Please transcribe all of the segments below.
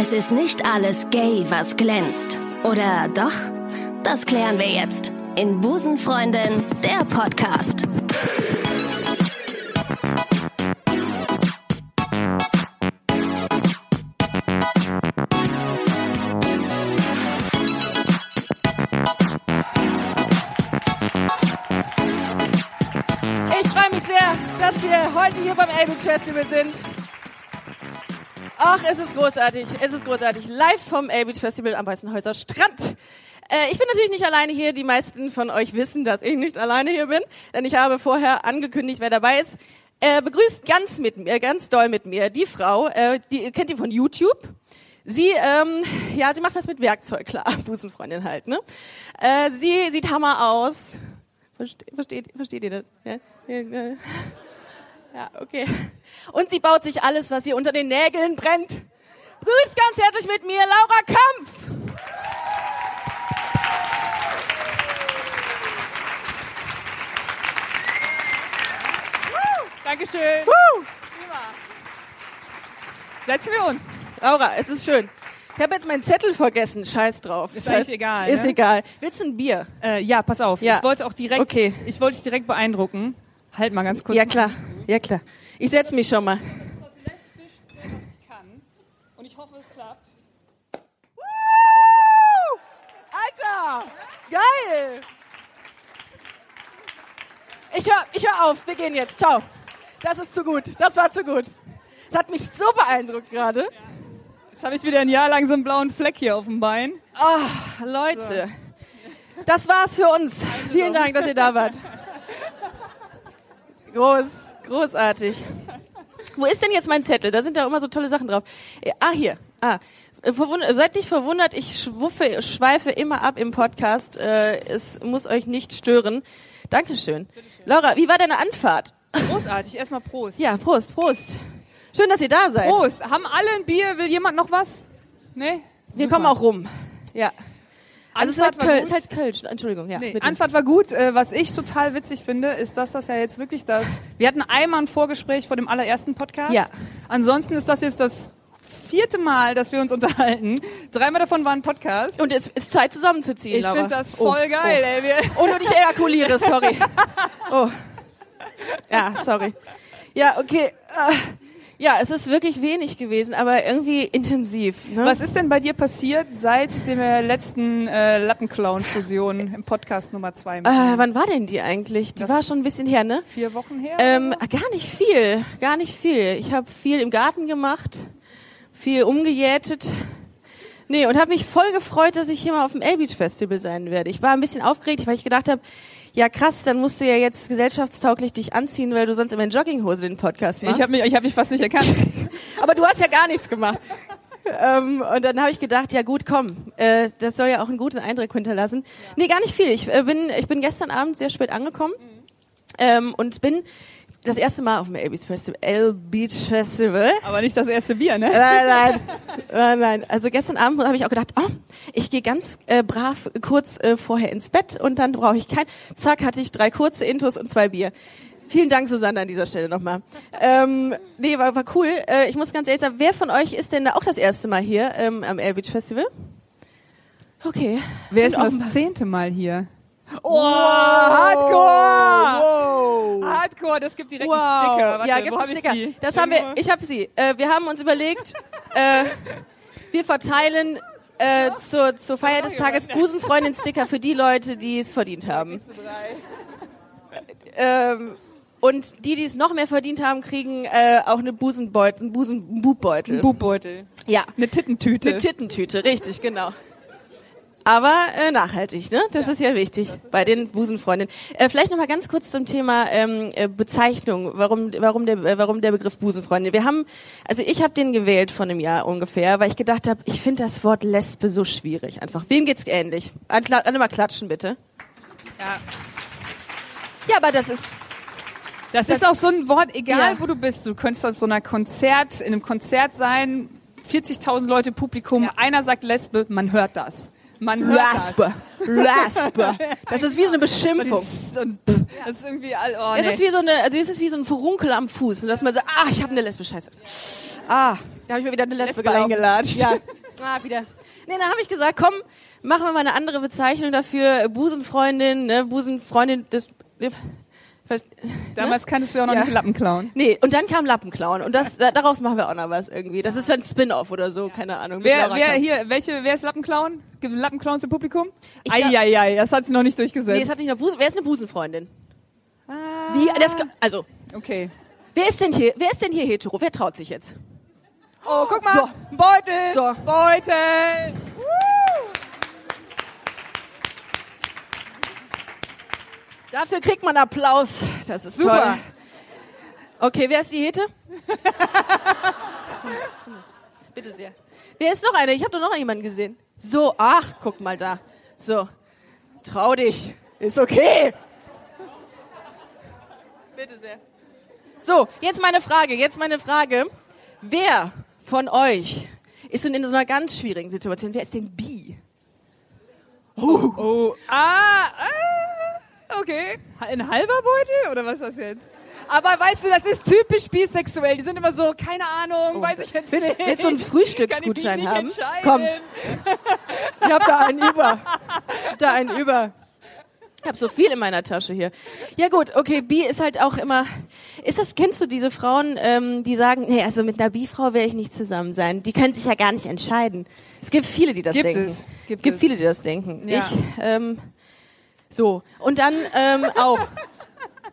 Es ist nicht alles gay, was glänzt. Oder doch? Das klären wir jetzt in Busenfreundin, der Podcast. Ich freue mich sehr, dass wir heute hier beim Elbit Festival sind. Ach, es ist großartig, es ist großartig. Live vom Elbit Festival am Weißenhäuser Strand. Äh, ich bin natürlich nicht alleine hier. Die meisten von euch wissen, dass ich nicht alleine hier bin, denn ich habe vorher angekündigt, wer dabei ist. Äh, begrüßt ganz mit mir, ganz doll mit mir, die Frau, äh, die kennt ihr von YouTube. Sie, ähm, ja, sie macht was mit Werkzeug, klar, Busenfreundin halt, ne? Äh, sie sieht hammer aus. Versteht, versteht, versteht ihr das? Ja? Ja, ja, okay. Und sie baut sich alles, was ihr unter den Nägeln brennt. Grüßt ganz herzlich mit mir Laura Kampf. Dankeschön. Woo! Setzen wir uns. Laura, es ist schön. Ich habe jetzt meinen Zettel vergessen. Scheiß drauf. Ist Scheiß. egal, Ist ne? egal. Willst du ein Bier? Äh, ja, pass auf. Ja. Ich wollte auch direkt, Okay. ich wollte dich direkt beeindrucken. Halt mal ganz kurz. Ja klar, ja klar. Ich setz mich schon mal. Das lesbischste, was ich kann. Und ich hoffe, es klappt. Alter, geil. Ich hör, ich hör auf. Wir gehen jetzt. Ciao. Das ist zu gut. Das war zu gut. Das hat mich so beeindruckt gerade. Jetzt habe ich wieder ein Jahr lang so einen blauen Fleck hier auf dem Bein. Ah, Leute. Das war's für uns. Vielen Dank, dass ihr da wart. Groß, großartig. Wo ist denn jetzt mein Zettel? Da sind ja immer so tolle Sachen drauf. Äh, Ah, hier. Ah. Äh, verwund- Seid nicht verwundert, ich schwuffe, schweife immer ab im Podcast. Äh, Es muss euch nicht stören. Dankeschön. Laura, wie war deine Anfahrt? Großartig. Erstmal Prost. Ja, Prost, Prost. Schön, dass ihr da seid. Prost. Haben alle ein Bier? Will jemand noch was? Nee? Wir Super. kommen auch rum. Ja. Also es ist halt, gut. ist halt Kölsch. Entschuldigung, ja. Nee. Anfahrt war gut. Äh, was ich total witzig finde, ist, dass das ja jetzt wirklich das. Wir hatten einmal ein Vorgespräch vor dem allerersten Podcast. Ja. Ansonsten ist das jetzt das vierte Mal, dass wir uns unterhalten. Dreimal davon waren Podcast. Und es ist Zeit zusammenzuziehen, Ich finde das voll Oh, geil, ey. Wir, Oh. oh, nur ich ejakuliere, sorry. Oh. Ja, sorry. Ja, okay. Ja, es ist wirklich wenig gewesen, aber irgendwie intensiv. Ne? was ist denn bei dir passiert seit der letzten äh, Lappenclown-Fusion im Podcast Nummer zwei? Äh, wann war denn die eigentlich? Die Das- war schon ein bisschen her, ne? Vier Wochen her? Ähm, oder gar nicht viel, gar nicht viel. Ich habe viel im Garten gemacht, viel umgejätet. Nee, und habe mich voll gefreut, dass ich hier mal auf dem L-Beach Festival sein werde. Ich war ein bisschen aufgeregt, weil ich gedacht habe, ja krass, dann musst du ja jetzt gesellschaftstauglich dich anziehen, weil du sonst immer in Jogginghose den Podcast machst. ich habe mich, ich hab mich fast nicht erkannt. Aber du hast ja gar nichts gemacht. ähm, und dann habe ich gedacht, ja gut, komm, äh, das soll ja auch einen guten Eindruck hinterlassen. Nee, gar nicht viel. Ich äh, bin, ich bin gestern Abend sehr spät angekommen ähm, und bin das erste Mal auf dem L Beach Festival. L Beach Festival. Aber nicht das erste Bier, ne? Nein, nein, nein, nein. Also gestern Abend habe ich auch gedacht, oh, ich gehe ganz äh, brav kurz äh, vorher ins Bett und dann brauche ich kein. Zack, hatte ich drei kurze Intos und zwei Bier. Vielen Dank, Susanne, an dieser Stelle nochmal. Ähm, nee, war, war cool. Äh, ich muss ganz ehrlich sagen, wer von euch ist denn da auch das erste Mal hier ähm, am Air Beach Festival? Okay. Wer ist das zehnte Mal hier? Oh, Hardcore! Wow. Hardcore, das gibt direkt Wow. einen Sticker. Warte, ja, gibt einen hab Sticker. die? Das haben wir, ich habe sie. Äh, wir haben uns überlegt, äh, wir verteilen äh, zur, zur Feier des Tages Busenfreundin-Sticker für die Leute, die es verdient haben. Ähm, und die, die es noch mehr verdient haben, kriegen äh, auch eine Busenbeutel, einen Busenbubbeutel. Ein Bubbeutel. ja, Eine Tittentüte. eine Tittentüte, richtig, genau. Aber äh, nachhaltig, ne? Das ist ja wichtig bei den Busenfreundinnen. Äh, vielleicht noch mal ganz kurz zum Thema ähm, äh, Bezeichnung. Warum, warum der, äh, warum der Begriff Busenfreundin? Wir haben, also ich habe den gewählt von einem Jahr ungefähr, weil ich gedacht habe, ich finde das Wort Lesbe so schwierig. Einfach. Wem geht's ähnlich? Alle alle mal klatschen bitte. Ja. Ja, aber das ist Das, Das- ist auch so ein Wort, egal Ja. wo du bist. Du könntest auf so einer Konzert, in einem Konzert sein, 40.000 Leute Publikum, Ja. einer sagt Lesbe, man hört das. Man hört Lesbe. Lesbe. Das ist wie so eine das. Beschimpfung. Das ist, so ein, das ist irgendwie, all- oh, Es ist wie so eine, also es ist wie so ein Verunkel am Fuß, und dass man sagt, ah, ich habe eine Lesbe, scheiße. Ah, da habe ich mir wieder eine Lesbe Lesbe eingelatscht. Ja. Ah, wieder. Nee, dann habe ich gesagt, komm, machen wir mal eine andere Bezeichnung dafür. Busenfreundin, ne? Busenfreundin des... Damals kanntest du ja auch noch Ja. nicht Lappen klauen. Nee, und dann kam Lappenklauen. Und das, da, daraus machen wir auch noch was irgendwie. Das ist ein Spin-off oder so, keine Ahnung. Wer, wer hier, welche, wer ist Lappenclown? Gibt es Lappenclowns im Publikum? Eieiei, das hat sich noch nicht durchgesetzt. Nee, es hat nicht noch Busen. Wer ist eine Busenfreundin? Ah. Wie? Das, also, okay. wer ist denn hier, wer ist denn hier hetero? Wer traut sich jetzt? Oh, guck mal. So. Ein Beutel. So. Beutel. Dafür kriegt man Applaus. Das ist Super. toll. Okay, wer ist die Hete? Bitte sehr. Wer ist noch eine? Ich habe doch noch jemanden gesehen. So, ach, guck mal da. So, trau dich. Ist okay. Bitte sehr. So, jetzt meine Frage. Jetzt meine Frage. Wer von euch ist denn in so einer ganz schwierigen Situation? Wer ist denn bi? Oh, ah, ah, okay. Ein halber Beutel oder was ist das jetzt? Aber weißt du, das ist typisch bisexuell. Die sind immer so, keine Ahnung, weiß ich jetzt Willst, nicht. willst du einen Frühstücksgutschein haben? Komm, ich hab da einen über. Da einen über. Ich habe so viel in meiner Tasche hier. Ja gut, okay, Bi ist halt auch immer. Ist das? Kennst du diese Frauen, ähm, die sagen, nee, also mit einer Bi-Frau werde ich nicht zusammen sein. Die können sich ja gar nicht entscheiden. Es gibt viele, die das Gibt denken. es, gibt gibt es. viele, die das denken. Ja. Ich ähm, so und dann ähm, auch.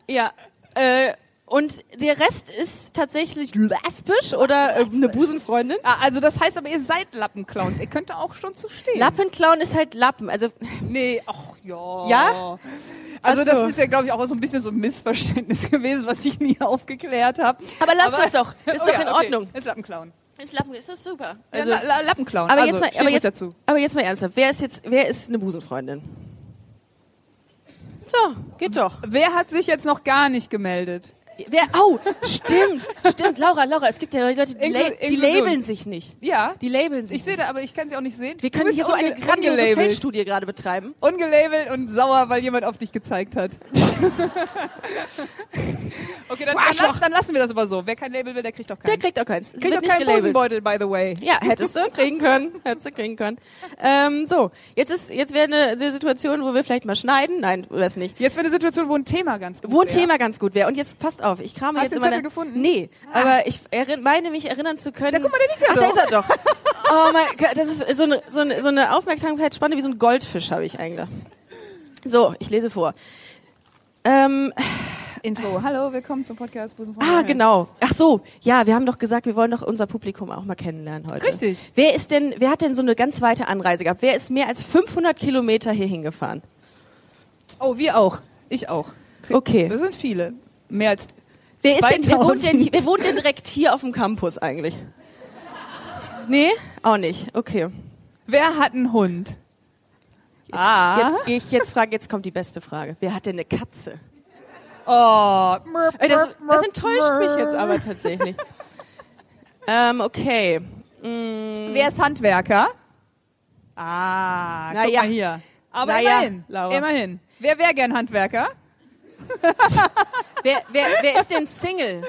Ja. Äh, und der Rest ist tatsächlich lesbisch oder äh, eine Busenfreundin. Ah, also das heißt aber, ihr seid Lappenclowns. Ihr könnt da auch schon zu stehen. Lappenklauen ist halt Lappen. Also Nee, ach ja. Ja? Also Ach das so. ist ja, glaube ich, auch so ein bisschen so ein Missverständnis gewesen, was ich nie aufgeklärt habe. Aber lass das doch. Ist doch in Ordnung. Ist Lappenclown. ist Lappen ist das super. Also, La La Lappenclown. aber also, jetzt mal, aber jetzt, dazu. aber jetzt mal ernsthaft. Wer ist jetzt, wer ist eine Busenfreundin? So, geht doch. Wer hat sich jetzt noch gar nicht gemeldet? Wer? Au, stimmt, stimmt. Laura, Laura, es gibt ja Leute, die, la die labeln sich nicht. Ja. Die labeln sich. Ich sehe da, aber ich kann sie auch nicht sehen. Wir können hier so eine grandiose. Feldstudie gerade betreiben. Ungelabelt und sauer, weil jemand auf dich gezeigt hat. okay, dann, dann, lass, dann lassen wir das aber so. Wer kein Label will, der kriegt auch Der keinen. kriegt auch keins. Es kriegt auch keinen. Busenbeutel, by the way. Ja, hättest du kriegen können. Hättest du kriegen können. Ähm, so, jetzt ist, jetzt wäre eine, eine Situation, wo wir vielleicht mal schneiden. Nein, das nicht. Jetzt wäre eine Situation, wo ein Thema ganz gut Wo ein wäre. Thema ganz gut wäre. Und jetzt passt auf, ich krame Hast jetzt du in meiner... Zettel gefunden? Nee, aber ich meine mich erinnern zu können... Da, guck mal, der liegt ja Ach, da ist er doch. Oh mein Gott, das ist so eine, so eine, so eine Aufmerksamkeitsspanne wie so ein Goldfisch habe ich eigentlich. So, ich lese vor. Ähm, Intro. Hallo, willkommen zum Podcast Busen von ah, genau. Ach so, ja, wir haben doch gesagt, wir wollen doch unser Publikum auch mal kennenlernen heute. Richtig. Wer ist denn, wer hat denn so eine ganz weite Anreise gehabt? Wer ist mehr als 500 Kilometer hier hingefahren? Oh, wir auch. Ich auch. Okay. Wir sind viele. Mehr als Wer, ist denn, wer, wohnt denn, 2000. wer wohnt denn direkt hier auf dem Campus eigentlich? Nee? Auch nicht. Okay. Wer hat einen Hund? ah. Jetzt gehe ich jetzt frage, jetzt kommt die beste Frage. Wer hat denn eine Katze? oh. Ey, das, das enttäuscht mich jetzt aber tatsächlich. ähm, okay. Mm, Wer ist Handwerker? Ah, Na guck ja. mal hier. Aber Na ja, immerhin. Laura. Immerhin. Wer wäre gern Handwerker? wer, wer, wer ist denn Single?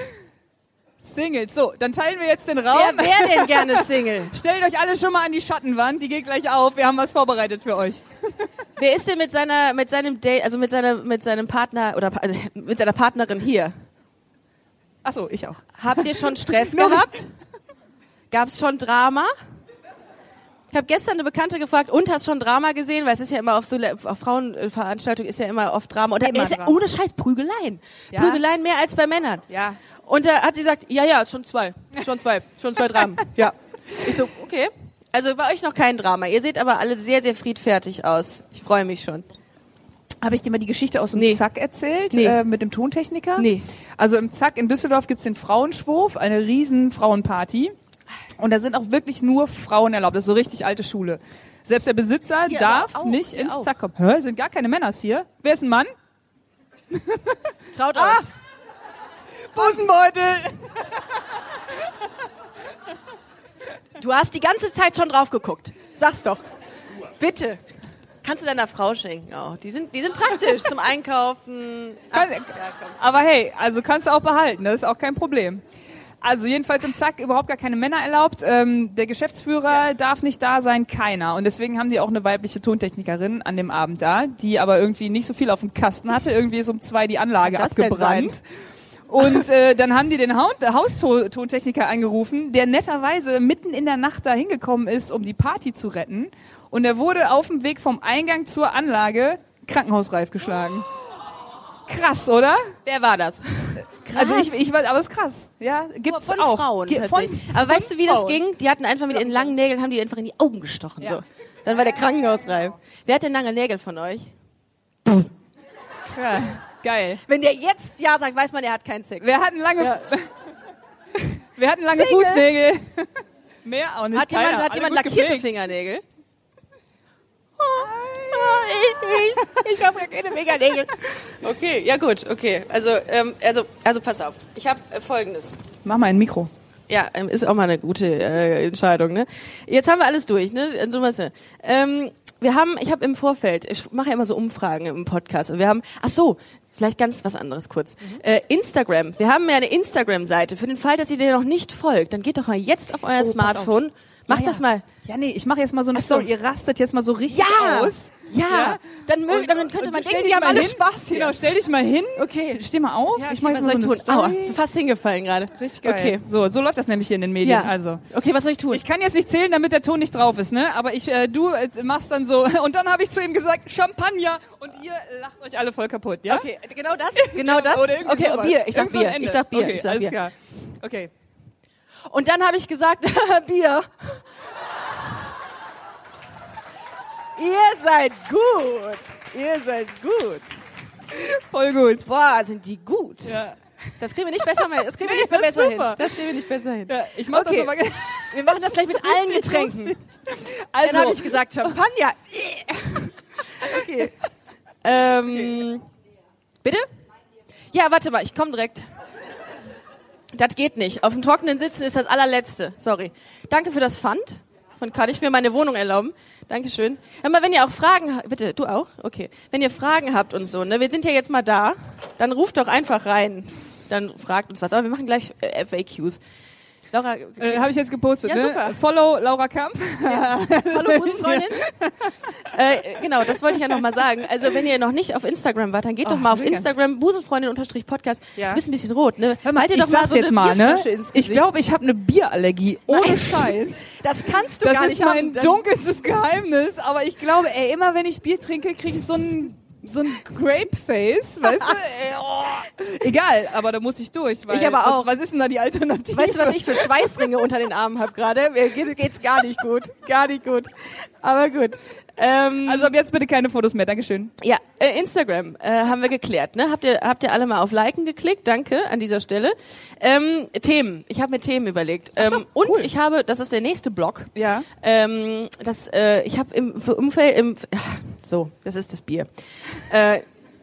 Singles. So, dann teilen wir jetzt den Wer Raum. wäre denn gerne Single? Stellt euch alle schon mal an die Schattenwand, die geht gleich auf. Wir haben was vorbereitet für euch. Wer ist denn mit seiner, mit seinem Date, also mit seiner, mit seinem Partner oder mit seiner Partnerin hier? Achso, ich auch. Habt ihr schon Stress gehabt? Gab's schon Drama? Ich habe gestern eine Bekannte gefragt, und hast schon Drama gesehen? Weil es ist ja immer auf so auf Frauenveranstaltungen ist ja immer oft Drama. Und da Immer ist ja Drama. ohne Scheiß Prügeleien. Ja. Prügeleien mehr als bei Männern. Ja. Und da hat sie gesagt, ja, ja, schon zwei. Schon zwei. Schon zwei Dramen. Ja. Ich so, okay. Also bei euch noch kein Drama. Ihr seht aber alle sehr, sehr friedfertig aus. Ich freue mich schon. Habe ich dir mal die Geschichte aus dem Nee. Zack erzählt? Nee. Äh, mit dem Tontechniker? Nee. Also im Zack in Düsseldorf gibt's den Frauenschwurf, eine riesen Frauenparty. Und da sind auch wirklich nur Frauen erlaubt. Das ist so richtig alte Schule. Selbst der Besitzer Hier darf auch, nicht ins auch. Zack kommen. Hä? Sind gar keine Männers hier? Wer ist ein Mann? Traut Ah! euch. Busenbeutel! Du hast die ganze Zeit schon drauf geguckt. Sag's doch. Bitte. Kannst du deiner Frau schenken auch. Die sind, die sind praktisch zum Einkaufen. Kann, aber hey, also kannst du auch behalten. Das ist auch kein Problem. Also jedenfalls im Zack überhaupt gar keine Männer erlaubt. Ähm, der Geschäftsführer darf nicht da sein, keiner. Und deswegen haben die auch eine weibliche Tontechnikerin an dem Abend da, die aber irgendwie nicht so viel auf dem Kasten hatte. Irgendwie ist um zwei die Anlage das abgebrannt. Und äh, dann haben die den Haus Haustontechniker angerufen, der netterweise mitten in der Nacht da hingekommen ist, um die Party zu retten. Und er wurde auf dem Weg vom Eingang zur Anlage krankenhausreif geschlagen. Krass, oder? Wer war das? Also ich, ich aber es ist krass. Ja, gibt's von auch. Frauen Ge- von- Aber weißt du, wie das Frauen. ging? Die hatten einfach mit ihren langen Nägeln, haben die einfach in die Augen gestochen. Ja. So. Dann war der Krankenhausreif. Wer hat denn lange Nägel von euch? Ja, geil. Wenn der jetzt Ja sagt, weiß man, der hat keinen Sex. Wir hatten lange, Ja. wir hatten lange Single? Fußnägel. Mehr auch nicht. Hat jemand, hat Alle jemand lackierte gepflegt. Fingernägel? ich ich, ich habe ja keine Fingernägel. Okay, ja gut, okay. Also, ähm, also, also pass auf. Ich habe äh, Folgendes. Mach mal ein Mikro. Ja, ähm, ist auch mal eine gute äh, Entscheidung. Ne? Jetzt haben wir alles durch. Ne? Du weißt ja. Ähm, wir haben, ich habe im Vorfeld, ich mache ja immer so Umfragen im Podcast. Und wir haben, ach so, vielleicht ganz was anderes kurz. Äh, Instagram. Wir haben ja eine Instagram-Seite. Für den Fall, dass ihr dir noch nicht folgt, dann geht doch mal jetzt auf euer Oh, Smartphone. Macht ja, das mal. Ja, nee, ich mache jetzt mal so eine Ach so. Story. Ihr rastet jetzt mal so richtig Ja! aus. Ja! Dann, mög, Und- dann könnte und man denken, die haben mal alle hin. Spaß hier. Genau, stell dich mal hin. Okay. Steh mal auf. Ja, ich mache was jetzt soll mal ich so tun? eine Aua, Story. fast hingefallen gerade. Richtig geil. Okay. So, so läuft das nämlich hier in den Medien. Ja. Also. Okay, was soll ich tun? Ich kann jetzt nicht zählen, damit der Ton nicht drauf ist, ne? Aber ich, äh, du äh, machst dann so. Und dann habe ich zu ihm gesagt, Champagner. Und ihr lacht euch alle voll kaputt, ja? Okay, genau das? Genau das? Okay, sowas. Bier. Ich sag Irgend Bier. Ich sag Bier. Okay, Ich sag alles Bier. klar. Okay. Und dann habe ich gesagt, Bier. Ihr seid gut. Ihr seid gut. Voll gut. Boah, sind die gut. Ja. Das kriegen wir nicht besser mehr. Das kriegen wir Nee, nicht das besser hin. Das kriegen wir nicht besser hin. ja ich mach Okay. das aber. Wir machen das gleich mit allen Getränken. lustig. Dann habe Also, ich gesagt Champagner. okay. Ähm, bitte? Ja, warte mal, ich komme direkt. Das geht nicht. Auf dem Trockenen sitzen ist das allerletzte. Sorry. Danke für das Pfand. Und kann ich mir meine Wohnung erlauben? Dankeschön. Mal, wenn ihr auch Fragen habt, bitte, du auch? Okay. Wenn ihr Fragen habt und so, ne, wir sind ja jetzt mal da, dann ruft doch einfach rein. Dann fragt uns was. Aber wir machen gleich äh, FAQs. Laura, äh, habe ich jetzt gepostet, Ja, ne? super. Follow Laura Kamp. Hallo Busenfreundin. äh, genau, das wollte ich ja noch mal sagen. Also wenn ihr noch nicht auf Instagram wart, dann geht doch Oh, mal auf Instagram Busenfreundin-Podcast. Ja. Du bist ein bisschen rot, ne? Hör mal, Halt ich doch mal so jetzt eine mal, ne? Ich glaube, ich habe eine Bierallergie. Ohne Nein. Scheiß. das kannst du Das gar ist nicht mein haben. Dann- dunkelstes Geheimnis, aber ich glaube, ey, immer wenn ich Bier trinke, kriege ich so ein so ein Grape-Face, weißt du? Ey, oh. Egal, aber da muss ich durch. Weil Ich aber auch. Was, was ist denn da die Alternative? Weißt du, was ich für Schweißringe unter den Armen habe gerade? Mir geht, geht's gar nicht gut. Gar nicht gut. Aber gut. Ähm, Also ab jetzt bitte keine Fotos mehr, Dankeschön. Ja, äh, Instagram äh, haben wir geklärt. Ne? Habt ihr habt ihr alle mal auf Liken geklickt? Danke an dieser Stelle. Ähm, Themen. Ich habe mir Themen überlegt. Ähm, doch, und cool. ich habe, das ist der nächste Block. Ja. Ähm, das, äh, ich habe im Umfeld, im, ach, so, das ist das Bier. äh,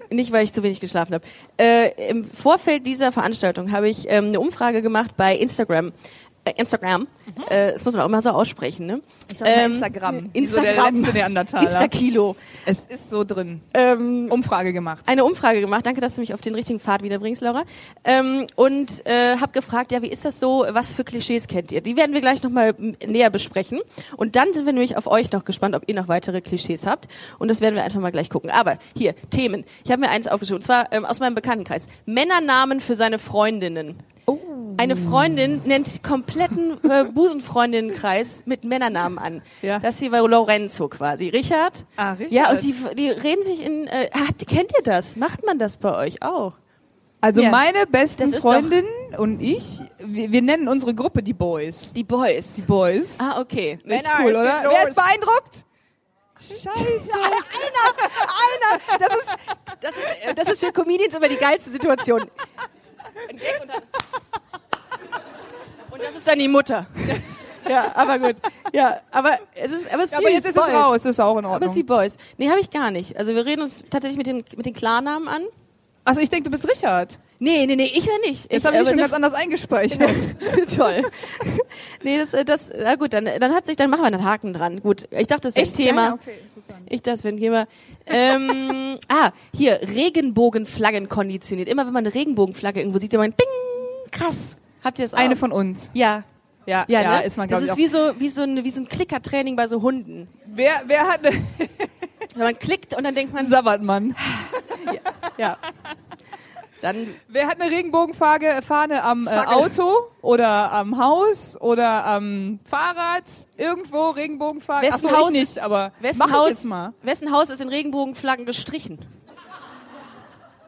nicht, weil ich zu wenig geschlafen habe. Äh, Im Vorfeld dieser Veranstaltung habe ich ähm, eine Umfrage gemacht bei Instagram. Äh, Instagram. Äh, das muss man auch immer so aussprechen, ne? Ich sag mal Ähm, Instagram. Wie so der Instagram. letzte Neandertaler. Insta-Kilo. Es ist so drin. Ähm, Umfrage gemacht. eine Umfrage gemacht. Danke, dass du mich auf den richtigen Pfad wiederbringst, Laura. Ähm, und äh, habe gefragt, ja, wie ist das so? Was für Klischees kennt ihr? Die werden wir gleich nochmal näher besprechen. Und dann sind wir nämlich auf euch noch gespannt, ob ihr noch weitere Klischees habt. Und das werden wir einfach mal gleich gucken. Aber hier, Themen. Ich habe mir eins aufgeschrieben, und zwar ähm, aus meinem Bekanntenkreis. Männernamen für seine Freundinnen. Oh. Eine Freundin nennt kompletten äh, Busenfreundinnenkreis mit Männernamen an. Ja. Das hier war Lorenzo quasi. Richard. Ah, Richard. Ja, und die, die reden sich in. Äh, habt, kennt ihr das? Macht man das bei euch auch? Also Ja. meine besten Das ist Freundin und ich, wir, wir nennen unsere Gruppe die Boys. Die Boys. Die Boys. Ah, okay. Ist cool, oder? Wer ist beeindruckt? Scheiße. Einer! Das ist, das, ist, das ist für Comedians immer die geilste Situation. Ein Gag und dann. Das ist dann die Mutter. Ja, aber gut. Ja, aber es ist, aber es ist aber süß, jetzt ist Boys. es raus, ist auch in Aber es ist die Ordnung. Boys. Nee, habe ich gar nicht. Also wir reden uns tatsächlich mit den, mit den Klarnamen an. Also ich denke, du bist Richard. Nee, nee, nee, ich wäre nicht. Jetzt ich, habe ich aber schon eine ganz anders eingespeichert. Toll. nee, das, äh, das, na gut, dann, dann hat sich, dann machen wir einen Haken dran. Gut, ich dachte, das wäre ein? Thema. Okay. Ich dachte, das wäre ein Thema. Ähm, ah, hier, Regenbogenflaggen konditioniert. Immer wenn man eine Regenbogenflagge irgendwo sieht, immer ein Ding, krass. Habt ihr es auch? Eine von uns. Ja. Ja, Ja, ja, ne? ist man, Das ich, ist wie so, wie so ein, wie so ein Klickertraining bei so Hunden. Wer, wer hat eine Wenn man klickt und dann denkt man, Sabbatmann? ja. Dann, Wer hat eine Regenbogenfahne Fahne am äh. Auto oder am Haus oder am Fahrrad? Irgendwo Regenbogenfahne? Wessen Achso, Haus ich nicht, ist- aber wessen mach ich Haus, jetzt mal. wessen Haus ist in Regenbogenflaggen gestrichen?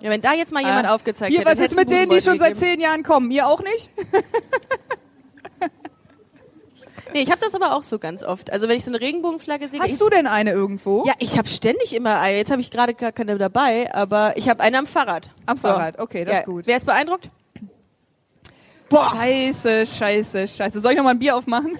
Ja, wenn da jetzt mal jemand Ah. aufgezeigt Hier, hätte, was ist mit denen, die schon seit zehn Jahren kommen? Ihr auch nicht? Nee, ich habe das aber auch so ganz oft. Also wenn ich so eine Regenbogenflagge sehe, Hast du denn eine irgendwo? Ja, ich habe ständig immer eine. Jetzt habe ich gerade gar keine dabei, aber ich habe eine am Fahrrad. Am So. Fahrrad, okay, das ja. ist gut. Wer ist beeindruckt? Scheiße, scheiße, scheiße. Soll ich noch mal ein Bier aufmachen?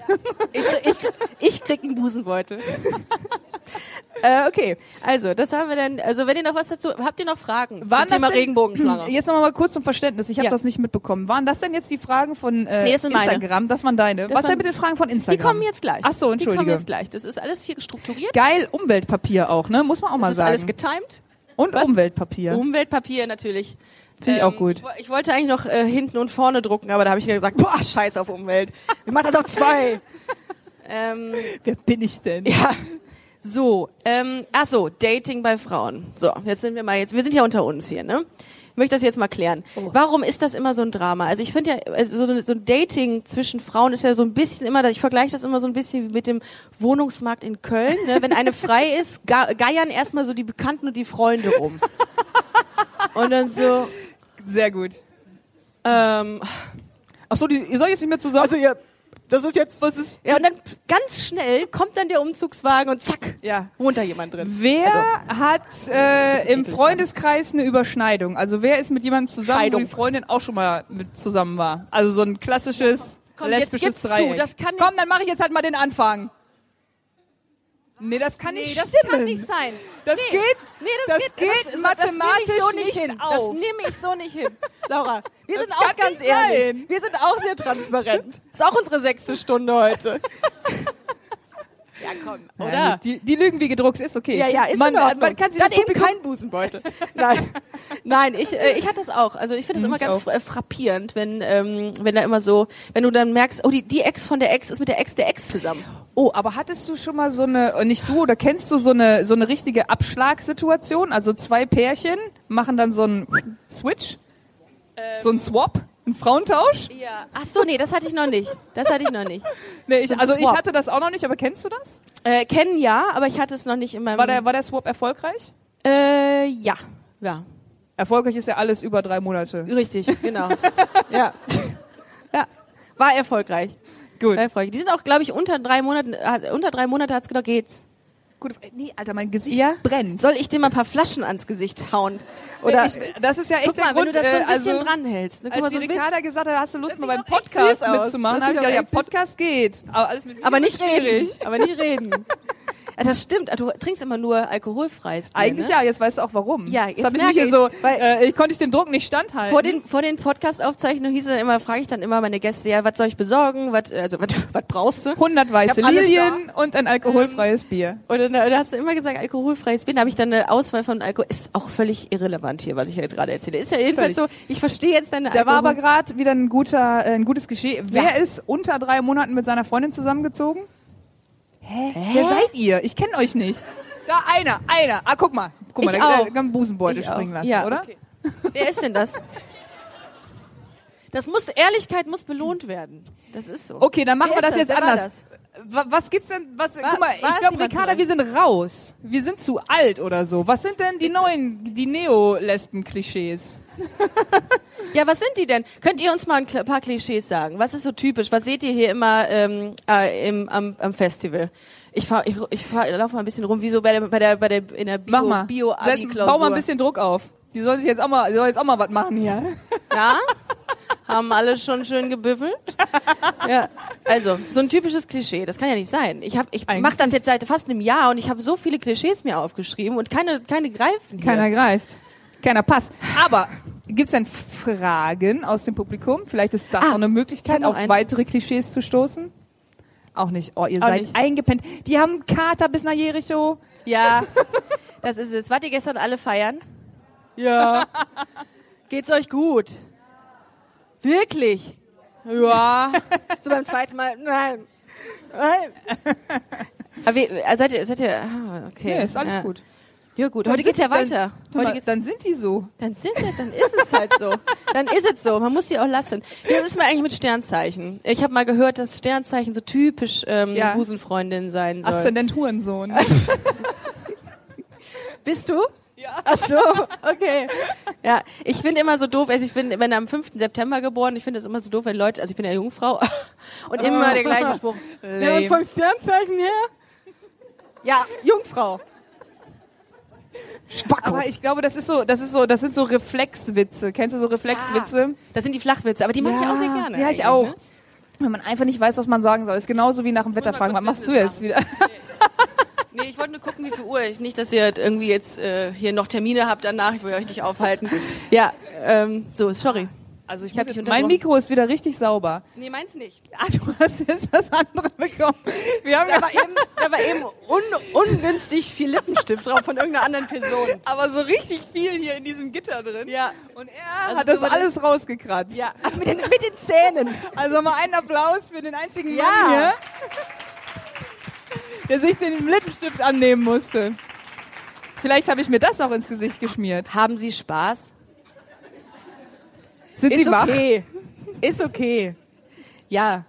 Ich, ich, ich krieg einen Busenbeutel. äh, okay, also das haben wir dann. Also wenn ihr noch was dazu, habt ihr noch Fragen Waren zum Thema das denn- Regenbogenflagge? Jetzt noch mal kurz zum Verständnis. Ich habe Ja. das nicht mitbekommen. Waren das denn jetzt die Fragen von äh, Nee, das. Instagram? Das waren deine. Das was waren- denn mit den Fragen von Die Instagram? kommen jetzt gleich. Ach so, Die entschuldige. kommen jetzt gleich. Das ist alles hier strukturiert. Geil Umweltpapier auch, ne? Muss man auch mal Das ist sagen. alles getimed. Und Was? Umweltpapier. Umweltpapier natürlich. Ähm, Finde ich auch gut. Ich, ich wollte eigentlich noch äh, hinten und vorne drucken, aber da habe ich mir gesagt, boah, scheiß auf Umwelt. Wir machen das auf zwei. ähm, Wer bin ich denn? ja. So, ähm, ach so, Dating bei Frauen. So, jetzt sind wir mal jetzt, wir sind ja unter uns hier, ne? Ich möchte das jetzt mal klären. Oh. Warum ist das immer so ein Drama? Also ich finde ja, also so, so ein Dating zwischen Frauen ist ja so ein bisschen immer, ich vergleiche das immer so ein bisschen mit dem Wohnungsmarkt in Köln. Ne? Wenn eine frei ist, geiern erstmal so die Bekannten und die Freunde rum. Und dann so, Sehr gut. ähm, Ach so, die, ihr soll jetzt nicht mehr zusammen. Also ihr, das ist jetzt, was ist? Ja, und dann ganz schnell kommt dann der Umzugswagen und zack, ja. wohnt da jemand drin. Wer Also, hat äh, im Freundeskreis eine Überschneidung? Also wer ist mit jemandem zusammen, Scheidung. wo die Freundin auch schon mal mit zusammen war? Also so ein klassisches Komm, jetzt lesbisches gib's zu, Dreieck. das kann nicht- Komm, dann mache ich jetzt halt mal den Anfang. Nee, das kann Nee, nicht das stimmen. kann nicht sein. Das nee. geht- nee, das, das geht, geht das, das, mathematisch das ich so nicht hin. Das auf. nehme ich so nicht hin. Laura, wir Das sind auch ganz nicht ehrlich. sein. Wir sind auch sehr transparent. Ist auch unsere sechste Stunde heute. ja, komm, Ja, oder? gut, die, die Lügen wie gedruckt ist okay. Ja, ja, ist man, in Ordnung. Man kann sich Dann das eben kein Busenbeutel. Nein, nein, ich, äh, ich hatte das auch. Also ich finde das Mhm, immer ich ganz auch. äh, frappierend, wenn ähm, wenn da immer so, wenn du dann merkst, oh die die Ex von der Ex ist mit der Ex der Ex zusammen. Oh, aber hattest du schon mal so eine, nicht du, oder kennst du so eine, so eine richtige Abschlagssituation? Also zwei Pärchen machen dann so einen Switch, so einen Swap, einen Frauentausch? Ja. Ach so, nee, das hatte ich noch nicht. Das hatte ich noch nicht. Nee, ich, So ein also ich hatte das auch noch nicht, aber kennst du das? Äh, kennen ja, aber ich hatte es noch nicht in meinem. War der, war der Swap erfolgreich? äh, ja, ja, Erfolgreich ist ja alles über drei Monate. richtig, genau. ja, ja, war erfolgreich. Gut. War erfolgreich. Die sind auch, glaube ich, unter drei Monaten. Hat, unter drei Monate hat's gedacht, geht's. Gut. Nee, Alter, mein Gesicht Ja? brennt. Soll ich dir mal ein paar Flaschen ans Gesicht hauen? Oder ich, das ist ja echt guck mal, der wenn Grund, du das so ein äh, bisschen also, dranhältst. Ne? Guck Als mal, so die. Ricarda gesagt hat, hast du Lust mal beim Podcast mitzumachen, habe ich gedacht, ja, Podcast geht. Aber alles mit Aber nicht schwierig. reden. Aber nicht reden. Ja, das stimmt. Du trinkst immer nur alkoholfreies Bier, Eigentlich ne? ja, jetzt weißt du auch warum. Ja, jetzt jetzt habe ich mich hier ich, so, äh, ich konnte ich dem Druck nicht standhalten. Vor den, vor den Podcast-Aufzeichnungen hieß es dann immer, frage ich dann immer meine Gäste, ja, was soll ich besorgen? Was, also, was, was brauchst du? 100 weiße hab Lilien und ein alkoholfreies Bier. Und dann, dann hast du immer gesagt, alkoholfreies Bier. Da habe ich dann eine Auswahl von Alkohol. Ist auch völlig irrelevant hier, was ich jetzt gerade erzähle. Ist ja jedenfalls Völlig. so, ich verstehe jetzt deine Da war aber gerade wieder ein guter, äh, ein gutes Geschehen. Ja. Wer ist unter drei Monaten mit seiner Freundin zusammengezogen? Hä? Wer seid ihr? Ich kenne euch nicht. Da einer, einer. Ah, guck mal. Guck mal, Ich da, auch. kann einen Busenbeutel Ich springen auch. lassen, ja, oder? Okay. Wer ist denn das? Das muss, Ehrlichkeit muss belohnt werden. Das ist so. Okay, dann machen Wer wir ist das jetzt anders. Wa- Was gibt's denn? Was, War- guck mal, ich glaube, Ricarda, wir sind raus. Wir sind zu alt oder so. Was sind denn die neuen, die Neo-Lesben-Klischees? Ja, was sind die denn? Könnt ihr uns mal ein paar Klischees sagen? Was ist so typisch? Was seht ihr hier immer ähm, äh, im, am, am Festival? Ich fahr, ich, ich fahr, laufe mal ein bisschen rum, wie so bei der, bei der, bei der in der Bio, Mach mal. bio Setz- Bau mal ein bisschen Druck auf. Die soll sich jetzt auch mal, die soll jetzt auch mal was machen hier. Ja? Haben alle schon schön gebüffelt? Ja. Also, so ein typisches Klischee, das kann ja nicht sein. Ich hab, ich mache das jetzt seit fast einem Jahr und ich habe so viele Klischees mir aufgeschrieben und keine, keine greifen. Hier. Keiner greift. Keiner passt. Aber gibt's denn Fragen aus dem Publikum? Vielleicht ist das Ah, auch eine ich Möglichkeit, auf eins. weitere Klischees zu stoßen. Auch nicht. Oh, ihr Auch seid nicht. eingepennt. Die haben Kater bis nach Jericho. Ja, das ist es. Wart ihr gestern alle feiern? Ja. Geht's euch gut? Wirklich? Ja. so beim zweiten Mal, nein. Nein. Aber wie, äh, seid ihr, seid ihr, ah, okay. Nee, ist alles ja. gut. Ja gut, Dann heute geht's ja weiter. Dann, Heute geht's, dann sind die so. dann sind sie, dann ist es halt so. Dann ist es so. Man muss sie auch lassen. Wie ist mir eigentlich mit Sternzeichen? Ich habe mal gehört, dass Sternzeichen so typisch ähm, Ja. Busenfreundin sein soll. Aszendent Hurensohn. Bist du? Ja. Ach so, okay. Ja, ich finde immer so doof, also ich bin, bin am 5. September geboren, ich finde es immer so doof, wenn Leute, also ich bin ja Jungfrau und immer der gleiche Spruch. Ja, und vom Sternzeichen her? Ja, Jungfrau. Spacko. Aber ich glaube, das ist so, das ist so, das sind so Reflexwitze. Kennst du so Reflexwitze? Das sind die Flachwitze, aber die mag ich auch sehr gerne. Ja, ich eigentlich, auch. ne? Wenn man einfach nicht weiß, was man sagen soll. Ist genauso wie nach dem Wetter mal fragen. Was machst du jetzt wieder? Nee, ich wollte nur gucken, wie viel Uhr ich. Nicht, dass ihr irgendwie jetzt äh, hier noch Termine habt danach, ich will euch nicht aufhalten. Ja, ähm, so, sorry. Also ich, Ich jetzt, mein. Mikro ist wieder richtig sauber. Nee, meins nicht. Ah, du hast jetzt das andere bekommen. Wir haben Da ja war eben, da war eben un, ungünstig viel Lippenstift drauf von irgendeiner anderen Person. aber so richtig viel hier in diesem Gitter drin. Ja. Und er Also hat so das war alles rausgekratzt. Ja, mit den, mit den Zähnen. Also mal einen Applaus für den einzigen Ja. Mann hier, der sich den Lippenstift annehmen musste. Vielleicht habe ich mir das auch ins Gesicht geschmiert. Haben Sie Spaß? Sind Ist Sie wach? okay. Ist okay. Ja.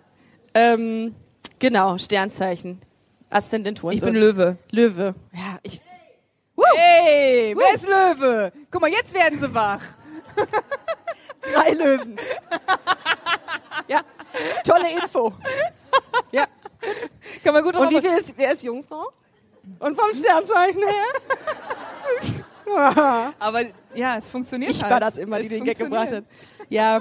Ähm, genau, Sternzeichen. Aszendentur. Ich bin Löwe. Löwe. Ja, ich. Hey, wer ist Löwe? Guck mal, jetzt werden sie wach. Drei Löwen. ja. Tolle Info. Ja. Kann man gut Und wie viel ist, wer ist Jungfrau? Und vom Sternzeichen her? Aber ja, es funktioniert Ich halt. war das immer, die Es den Gag gebracht hat. Ja.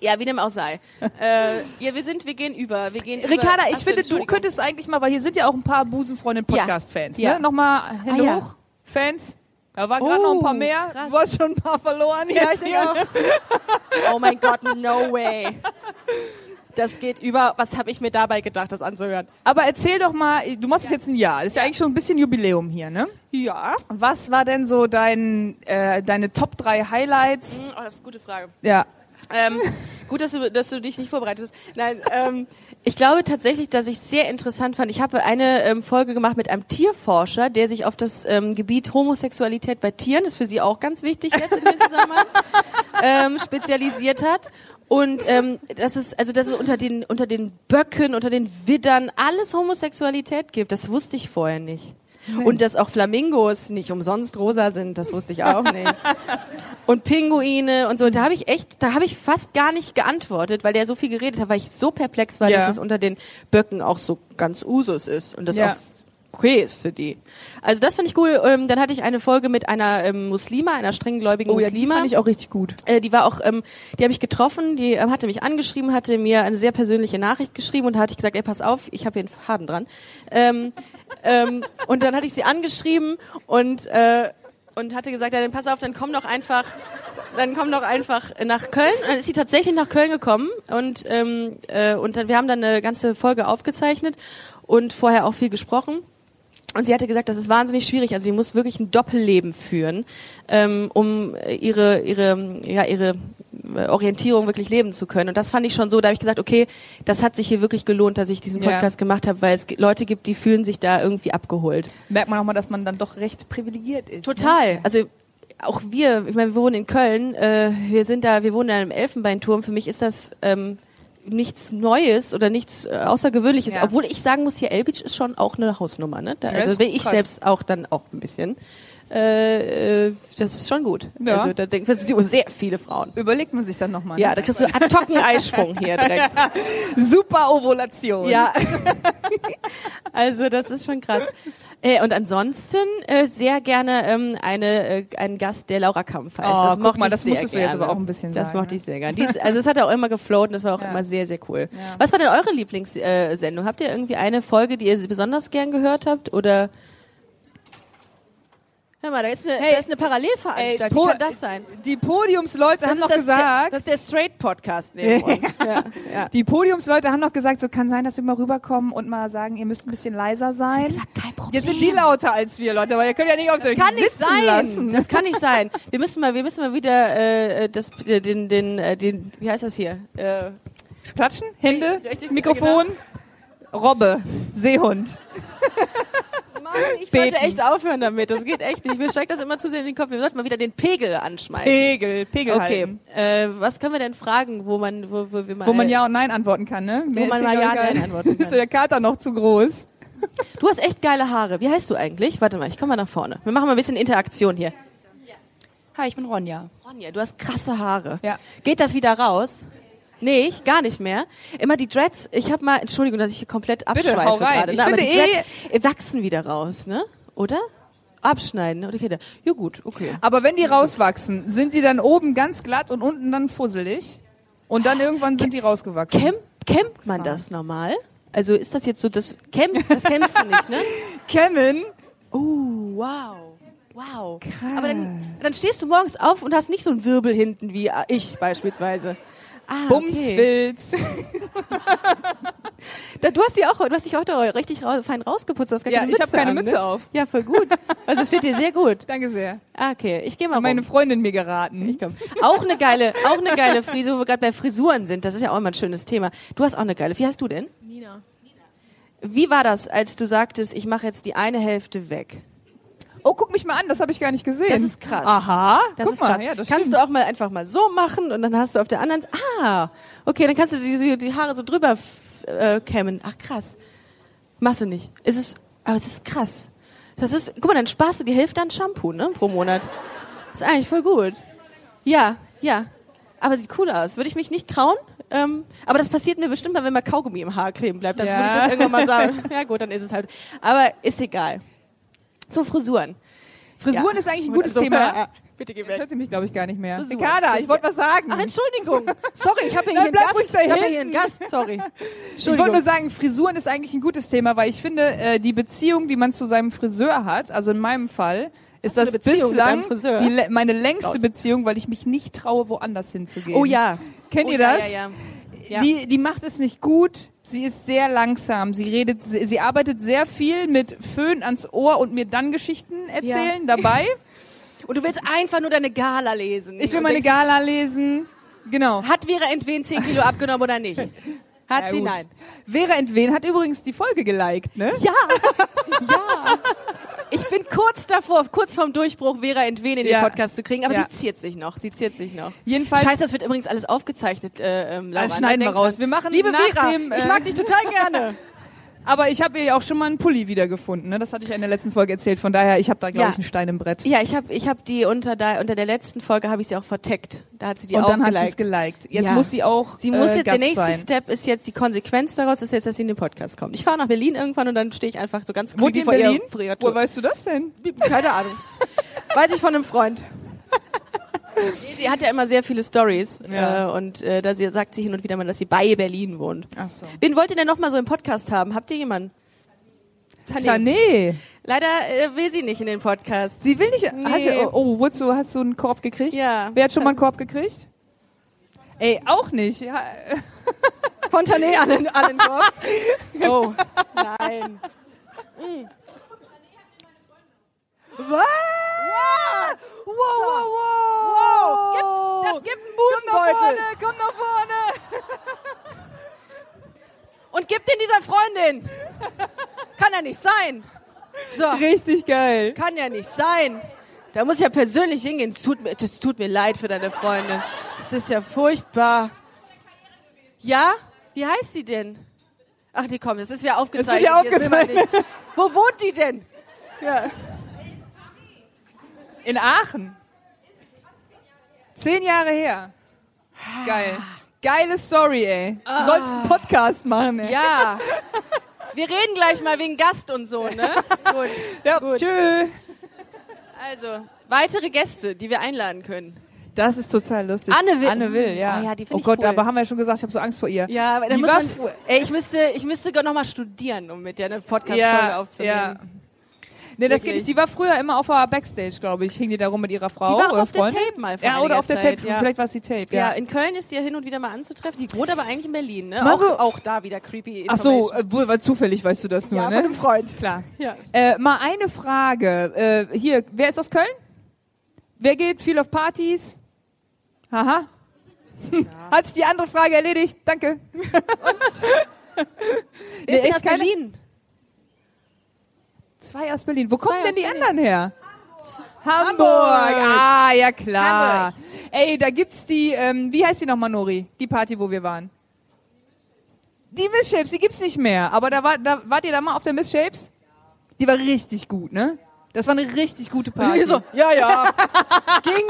Ja, wie dem auch sei. Äh, ja, wir sind, wir gehen über. Wir gehen Ricarda, über. ich Achso, finde, du könntest eigentlich mal, weil hier sind ja auch ein paar Busenfreundin-Podcast-Fans, Ja. ne? Nochmal Hände Ah, ja. hoch. Fans. Da waren gerade noch ein paar Oh, mehr. krass. Du hast schon ein paar verloren. Ja, jetzt hier. auch. Oh mein Gott, no way. Das geht über. Was habe ich mir dabei gedacht, das anzuhören? Aber erzähl doch mal, du machst es jetzt ein Jahr. Das ist ja eigentlich schon ein bisschen Jubiläum hier, ne? Ja. Was war denn so dein, äh, deine Top 3 Highlights? Oh, das ist eine gute Frage. Ja. Ähm, gut, dass du, dass du dich nicht vorbereitet hast. Nein, ähm, ich glaube tatsächlich, dass ich sehr interessant fand. Ich habe eine ähm, Folge gemacht mit einem Tierforscher, der sich auf das ähm, Gebiet Homosexualität bei Tieren, das ist für Sie auch ganz wichtig jetzt in dem Zusammenhang, ähm, spezialisiert hat. Und ähm, das ist also dass es unter den unter den Böcken, unter den Widdern alles Homosexualität gibt. Das wusste ich vorher nicht. Und dass auch Flamingos nicht umsonst rosa sind, das wusste ich auch nicht. Und Pinguine und so, da habe ich echt, da habe ich fast gar nicht geantwortet, weil der so viel geredet hat, weil ich so perplex war, Ja. dass es unter den Böcken auch so ganz Usus ist und das Ja. auch okay ist für die. Also das fand ich cool. Ähm, dann hatte ich eine Folge mit einer ähm, Muslima, einer strenggläubigen Oh ja, die Muslima. fand ich auch richtig gut. Äh, die war auch, ähm, die habe ich getroffen, die ähm, hatte mich angeschrieben, hatte mir eine sehr persönliche Nachricht geschrieben und da hatte ich gesagt, ey, pass auf, ich habe hier einen Faden dran. Ähm, ähm, und dann hatte ich sie angeschrieben und äh, und hatte gesagt, ja, dann pass auf, dann komm doch einfach, dann komm doch einfach nach Köln. Dann ist sie tatsächlich nach Köln gekommen und ähm, äh, und dann wir haben dann eine ganze Folge aufgezeichnet und vorher auch viel gesprochen. Und sie hatte gesagt, das ist wahnsinnig schwierig. Also sie muss wirklich ein Doppelleben führen, ähm, um ihre ihre ja ihre äh, Orientierung wirklich leben zu können. Und das fand ich schon so. Da habe ich gesagt, okay, das hat sich hier wirklich gelohnt, dass ich diesen Ja. Podcast gemacht habe, weil es Leute gibt, die fühlen sich da irgendwie abgeholt. Merkt man auch mal, dass man dann doch recht privilegiert ist. Ne? Total. Also auch wir, ich meine, wir wohnen in Köln, äh, wir sind da, wir wohnen da im Elfenbeinturm. Für mich ist das ähm, nichts Neues oder nichts äh, Außergewöhnliches. Ja. Obwohl ich sagen muss, hier Elbitsch ist schon auch eine Hausnummer. Ne? Da, also bin ich krass. selbst auch dann auch ein bisschen. Äh, äh, das ist schon gut. Ja. Also da denken wir sehr viele Frauen. Überlegt man sich dann nochmal. Ja, ne? da kriegst du ad hoc einen Eisprung hier direkt. Super Ovulation. Ja. also das ist schon krass. Äh, und ansonsten äh, sehr gerne ähm, eine äh, einen Gast, der Laura Kampf heißt. Oh, das guck mal, das musstest du jetzt gerne. aber auch ein bisschen Das sagen, mochte ne? ich sehr gerne. Dies, also es hat auch immer gefloat und das war auch Ja. immer sehr, sehr cool. Ja. Was war denn eure Lieblingssendung? Äh? Habt ihr irgendwie eine Folge, die ihr besonders gern gehört habt? Oder Hör mal, da ist eine, Hey, da ist eine Parallelveranstaltung. Po- Wie kann das sein? Die Podiumsleute haben ist noch das, gesagt, Der, das ist der Straight-Podcast neben uns. Ja, ja. die Podiumsleute haben noch gesagt, so kann sein, dass wir mal rüberkommen und mal sagen, ihr müsst ein bisschen leiser sein. kein Problem. Jetzt sind die lauter als wir, Leute, aber ihr könnt ja nicht auf Das euch kann nicht sitzen sein. lassen. Das kann nicht sein. Wir müssen mal, wir müssen mal wieder äh, das, den, den, äh, den, wie heißt das hier? Äh, Klatschen, Hände, Richtig, Mikrofon, Robbe, Seehund. Mann, ich sollte Beten. echt aufhören damit. Das geht echt nicht. Mir steigt das immer zu sehr in den Kopf. Wir sollten mal wieder den Pegel anschmeißen. Pegel, Pegel Okay, halten. äh, was können wir denn fragen, wo man, wo, wo wir mal, Wo man Ja und Nein antworten kann, ne? Mehr man ist mal Ja und Nein antworten kann. Ist der Kater noch zu groß? Du hast echt geile Haare. Wie heißt du eigentlich? Warte mal, ich komme mal nach vorne. Wir machen mal ein bisschen Interaktion hier. Hi, ich bin Ronja. Ronja, du hast krasse Haare. Ja. Geht das wieder raus? Nee, ich, gar nicht mehr. Immer die Dreads, ich habe mal, Entschuldigung, dass ich hier komplett Bitte, abschweife hau rein. gerade. Ich ne, aber finde die eh- Dreads äh, wachsen wieder raus, ne? Oder? Abschneiden, oder? Okay, ja gut, okay. Aber wenn die rauswachsen, sind die dann oben ganz glatt und unten dann fusselig? Und dann irgendwann sind die rausgewachsen. Camp, campt man das normal? Also ist das jetzt so das Camp, das kennst du nicht, ne? Kevin, Oh, wow. Wow. Aber dann, dann stehst du morgens auf und hast nicht so einen Wirbel hinten wie ich beispielsweise. Ah, okay. Bumswilz. Da, du hast die auch, du hast dich heute richtig ra fein rausgeputzt. Du hast gar Ja, keine ich Mütze habe keine an, Mütze ne? auf. Ja, voll gut. Also es steht dir sehr gut. Danke sehr. Ah, okay, ich gehe mal Hat meine rum. Freundin mir geraten. Ich komm. Auch eine geile, auch eine geile Frisur, wo wir gerade bei Frisuren sind. Das ist ja auch immer ein schönes Thema. Du hast auch eine geile. Wie heißt du denn? Nina. Wie war das, als du sagtest, ich mache jetzt die eine Hälfte weg? Oh, guck mich mal an, das habe ich gar nicht gesehen. Das ist krass. Aha, Das guck ist mal. krass. Ja, das kannst stimmt. du auch mal einfach mal so machen und dann hast du auf der anderen, ah, okay, dann kannst du die, die, die Haare so drüber äh, kämmen. Ach krass. Machst du nicht. Es ist, aber es ist krass. Das ist, guck mal, dann sparst du die Hälfte an Shampoo, ne, pro Monat. Ist eigentlich voll gut. Ja, ja. Aber sieht cool aus. Würde ich mich nicht trauen. Ähm, aber das passiert mir bestimmt mal, wenn mal Kaugummi im Haar kleben bleibt. Dann Ja. muss ich das irgendwann mal sagen. Ja gut, dann ist es halt. Aber ist egal. So Frisuren. Frisuren Ja. ist eigentlich ein gutes So, Thema. ja, Bitte geh Jetzt weg. hört sie mich, glaube ich, gar nicht mehr. Frisuren. Ricarda, ich wollte was sagen. Ach, Entschuldigung. Sorry, ich habe hier, Nein, einen bleib Gast. Ich habe hinten. hier einen Gast, sorry. Ich wollte nur sagen, Frisuren ist eigentlich ein gutes Thema, weil ich finde, äh, die Beziehung, die man zu seinem Friseur hat, also in meinem Fall, ist das bislang die, meine längste Raus. Beziehung, weil ich mich nicht traue, woanders hinzugehen. Oh ja. Kennt oh, ihr ja, das? Ja, ja. ja. Die, die macht es nicht gut. Sie ist sehr langsam. Sie redet, sie arbeitet sehr viel mit Föhn ans Ohr und mir dann Geschichten erzählen dabei. Und du willst einfach nur deine Gala lesen. Ich will meine Gala lesen. Genau. Hat Vera Entwen 10 Kilo abgenommen oder nicht? Hat Ja, sie? gut. Nein. Vera Entwen hat übrigens die Folge geliked, ne? Ja, ja. Ich bin kurz davor, kurz vorm Durchbruch, Vera Entwen in den Ja. Podcast zu kriegen, aber Ja. sie ziert sich noch, sie ziert sich noch. Jedenfalls. Scheiße, das wird übrigens alles aufgezeichnet, äh, ähm, Laura. Das schneiden ne? wir raus. dran. Wir machen Liebe nach Vera, dem, ich äh, mag dich total gerne. Aber ich habe ihr ja auch schon mal einen Pulli wiedergefunden, ne? Das hatte ich ja in der letzten Folge erzählt. Von daher, ich habe da glaube Ja. ich einen Stein im Brett. Ja, ich habe ich hab die unter, der, unter der letzten Folge habe ich sie auch verteckt. Da hat sie die und auch dann hat sie es geliked. Jetzt Ja. muss sie auch Sie muss äh, jetzt, der Gast nächste sein. Step ist jetzt, die Konsequenz daraus ist jetzt, dass sie in den Podcast kommt. Ich fahre nach Berlin irgendwann und dann stehe ich einfach so ganz creepy in vor Berlin? Ihr, vor Tür. weißt du das denn? Keine Ahnung. Weiß ich von einem Freund. Sie hat ja immer sehr viele Stories Ja. äh, und äh, da sie, sagt sie hin und wieder mal, dass sie bei Berlin wohnt. Ach so. Wen wollt ihr denn noch mal so im Podcast haben? Habt ihr jemanden? Tanja. Tja, nee. Leider äh, will sie nicht in den Podcast. Sie will nicht. Nee. Hast du, oh, du, hast du einen Korb gekriegt? Ja. Wer hat schon mal einen Korb gekriegt? Ey, auch nicht. Ja, Von Tané an den, an den Korb. Oh, nein. Was? Wow, wow, wow. Gib, das gibt einen Komm nach Busenbeutel. vorne, komm nach vorne. Und gib den dieser Freundin. Kann ja nicht sein. So, Richtig geil. kann ja nicht sein. Da muss ich ja persönlich hingehen. Tut mir, das tut mir leid für deine Freundin. Das ist ja furchtbar. Ja? Wie heißt sie denn? Ach, die kommt. Das ist ja aufgezeichnet. ja Jetzt will man aufgezeichnet. Wo wohnt die denn? Ja. In Aachen. Zehn Jahre her. Geil. Geile Story, ey. Du sollst einen Podcast machen, ey. Ja. Wir reden gleich mal wegen Gast und so, ne? Gut. Ja, Gut. tschö. Also, weitere Gäste, die wir einladen können. Das ist total lustig. Anne Will. Anne Will, ja. Ah ja, die oh Gott, cool. aber haben wir ja schon gesagt, ich habe so Angst vor ihr. Ja, aber da Die muss man, ey, ich müsste, ich müsste noch mal studieren, um mit dir eine Podcast-Folge aufzunehmen. Nee, das geht nicht. Die war früher immer auf der Backstage, glaube ich. Hing die da rum mit ihrer Frau Die war oder auf der Freundin. Tape mal vor Ja, oder auf der Zeit, Tape. ja. Vielleicht war es die Tape, Ja. ja. in Köln ist die ja hin und wieder mal anzutreffen. Die wohnt aber eigentlich in Berlin, ne? Mal auch, so- auch da wieder creepy Ach so, Information. äh, wohl, weil zufällig weißt du das nur, Ja, ne? von einem Freund. Klar. Ja. Äh, mal eine Frage. Äh, hier, wer ist aus Köln? Wer geht viel auf Partys? Haha. Hat sich die andere Frage erledigt? Danke. Wer Nee, ist denn echt aus keine- Berlin? Zwei aus Berlin. Wo Zwei kommen denn die Berlin. anderen her? Hamburg. Hamburg. Ah, ja klar. Hamburg. Ey, da gibt's die, ähm, wie heißt die nochmal, Nori? Die Party, wo wir waren. Die Miss Shapes, die gibt's nicht mehr. Aber da, war, da wart ihr da mal auf der Miss Shapes? Die war richtig gut, ne? Das war eine richtig gute Party. So, ja, ja. ging,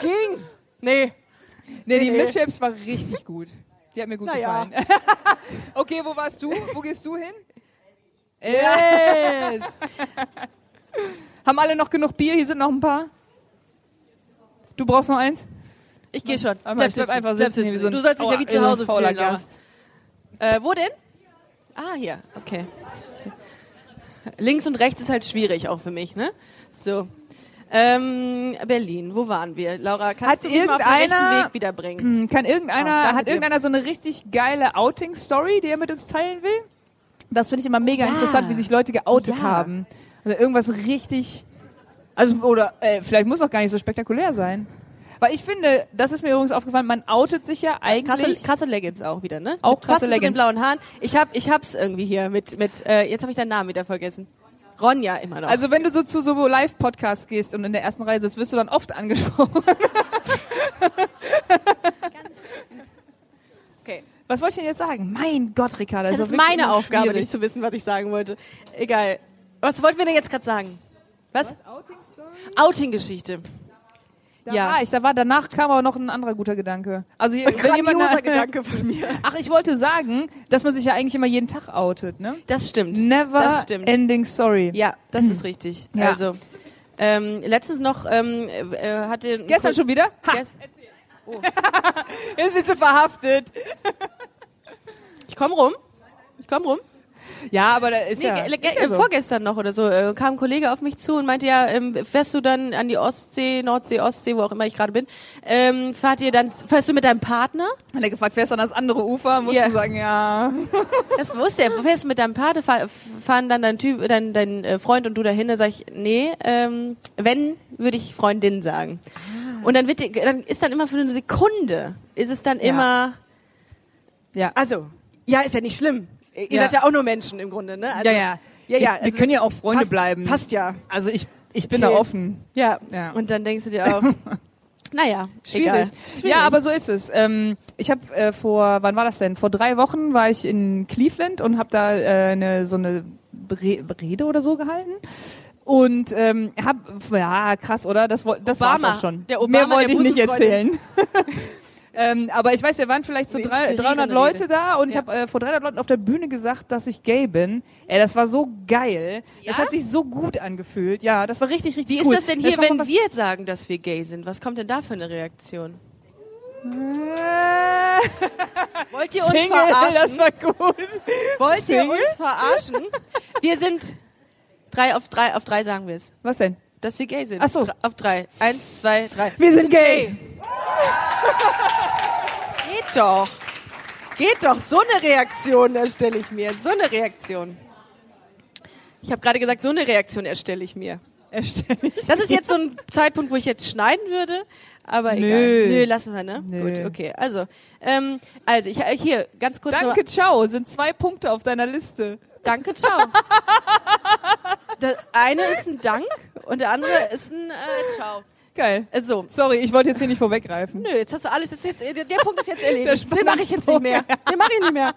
ging. Nee. Nee, die Nee. Miss Shapes war richtig gut. Die hat mir gut Na ja. gefallen. okay, wo warst du? Wo gehst du hin? Yes! Haben alle noch genug Bier? Hier sind noch ein paar. Du brauchst noch eins? Ich gehe schon. Aber ich bleib einfach sitzen hier so ein- Du sollst dich ja Aua, wie zu so Hause fauler fühlen. Gast. Äh, wo denn? Ah, hier. Okay. Links und rechts ist halt schwierig auch für mich, ne? So. Ähm, Berlin, wo waren wir? Laura, kannst Hat du mich mal auf den rechten Weg wiederbringen? Hm, Kann Oh, irgendeiner, danke hat dir. irgendeiner so eine richtig geile Outing-Story, die er mit uns teilen will? Das finde ich immer mega Ja. interessant, wie sich Leute geoutet Ja. haben. Oder irgendwas richtig, also, oder, äh, vielleicht muss auch gar nicht so spektakulär sein. Weil ich finde, das ist mir übrigens aufgefallen, man outet sich ja eigentlich. Krasse, krasse Leggings auch wieder, ne? Auch Mit krasse Leggings. blauen Haaren. Ich hab, ich hab's irgendwie hier mit, mit, äh, jetzt habe ich deinen Namen wieder vergessen. Ronja immer noch. Also wenn du so zu so Live-Podcasts gehst und in der ersten Reihe sitzt, wirst du dann oft angesprochen. okay. Was wollte ich denn jetzt sagen? Mein Gott, Ricarda. Das war ist meine Aufgabe, schwierig. nicht zu wissen, was ich sagen wollte. Egal. Was wollten wir denn jetzt gerade sagen? Was? Outing-Geschichte. Da Ja. war ich, da war, danach kam aber noch ein anderer guter Gedanke. Also hier, wenn jemand, Gedanke von mir. Ach, ich wollte sagen, dass man sich ja eigentlich immer jeden Tag outet, ne? Das stimmt. Never Das stimmt. ending story. Ja, das ist richtig. Ja. Also, ähm, letztens noch ähm, äh, hatte... ein Gestern schon wieder? Ha, Gest- jetzt bist du verhaftet. Ich komm rum. Ich komm rum. Ja, aber da ist Nee, ja, ist ja äh, so. vorgestern noch oder so äh, kam ein Kollege auf mich zu und meinte ja, ähm, fährst du dann an die Ostsee, Nordsee, Ostsee, wo auch immer ich gerade bin, ähm, fahrt ihr dann, fährst du mit deinem Partner? Wenn er gefragt, fährst du an das andere Ufer, musst Ja. du sagen, ja. Das wusste er. Fährst du mit deinem Partner, fahr, fahren dann dein Typ, dein, dein äh, Freund und du dahin? Da sag ich, nee, ähm, wenn, würde ich Freundin sagen. Und dann wird, die- dann ist dann immer für eine Sekunde, ist es dann immer, Ja. also, ja, ist ja nicht schlimm. Ihr Ja. seid ja auch nur Menschen im Grunde, ne? Also, ja, ja. Ja, ja. Wir, wir also können ja auch Freunde passt, bleiben. Passt ja. Also ich, ich bin Okay. da offen. Ja. Ja. Und dann denkst du dir auch, naja, Schwierig. egal. Ja, aber so ist es. Ähm, ich habe äh, vor, wann war das denn? Vor drei Wochen war ich in Cleveland und habe da äh, eine, so eine Rede oder so gehalten. Und ähm, hab, ja, krass, oder? Das, das Obama. war's auch schon. Der Obama Mehr wollte ich nicht erzählen. ähm, aber ich weiß, da waren vielleicht so drei, inspirierende 300 Leute Rede. da und ich Ja. habe äh, vor 300 Leuten auf der Bühne gesagt, dass ich gay bin. Ey, das war so geil. Das Ja? hat sich so gut angefühlt. Ja, das war richtig, richtig Wie cool. ist das denn Das hier, mal wenn wir jetzt sagen, dass wir gay sind? Was kommt denn da für eine Reaktion? Wollt ihr uns Single, verarschen? das war gut. Wollt ihr Single? uns verarschen? Wir sind drei auf drei, auf drei sagen wir es. Was denn? Dass wir gay sind. Ach so. Dr- Auf drei. Eins, zwei, drei. Wir sind gay. Geht doch. Geht doch. So eine Reaktion erstelle ich mir. So eine Reaktion. Ich habe gerade gesagt, so eine Reaktion erstelle ich mir. Erstell ich. Das ist jetzt so ein Zeitpunkt, wo ich jetzt schneiden würde. Aber Nö. egal. Nö, lassen wir, ne? Nö. Gut, okay. Also, ähm, also ich äh, hier ganz kurz Danke, ciao. Sind zwei Punkte auf deiner Liste. Danke, ciao. Der eine ist ein Dank und der andere ist ein äh, Ciao. Geil. Äh, So. Sorry, ich wollte jetzt hier nicht vorweggreifen. Nö, jetzt hast du alles, das ist jetzt, der, der Punkt ist jetzt erledigt. Den mache ich jetzt nicht mehr. Den mache ich nicht mehr.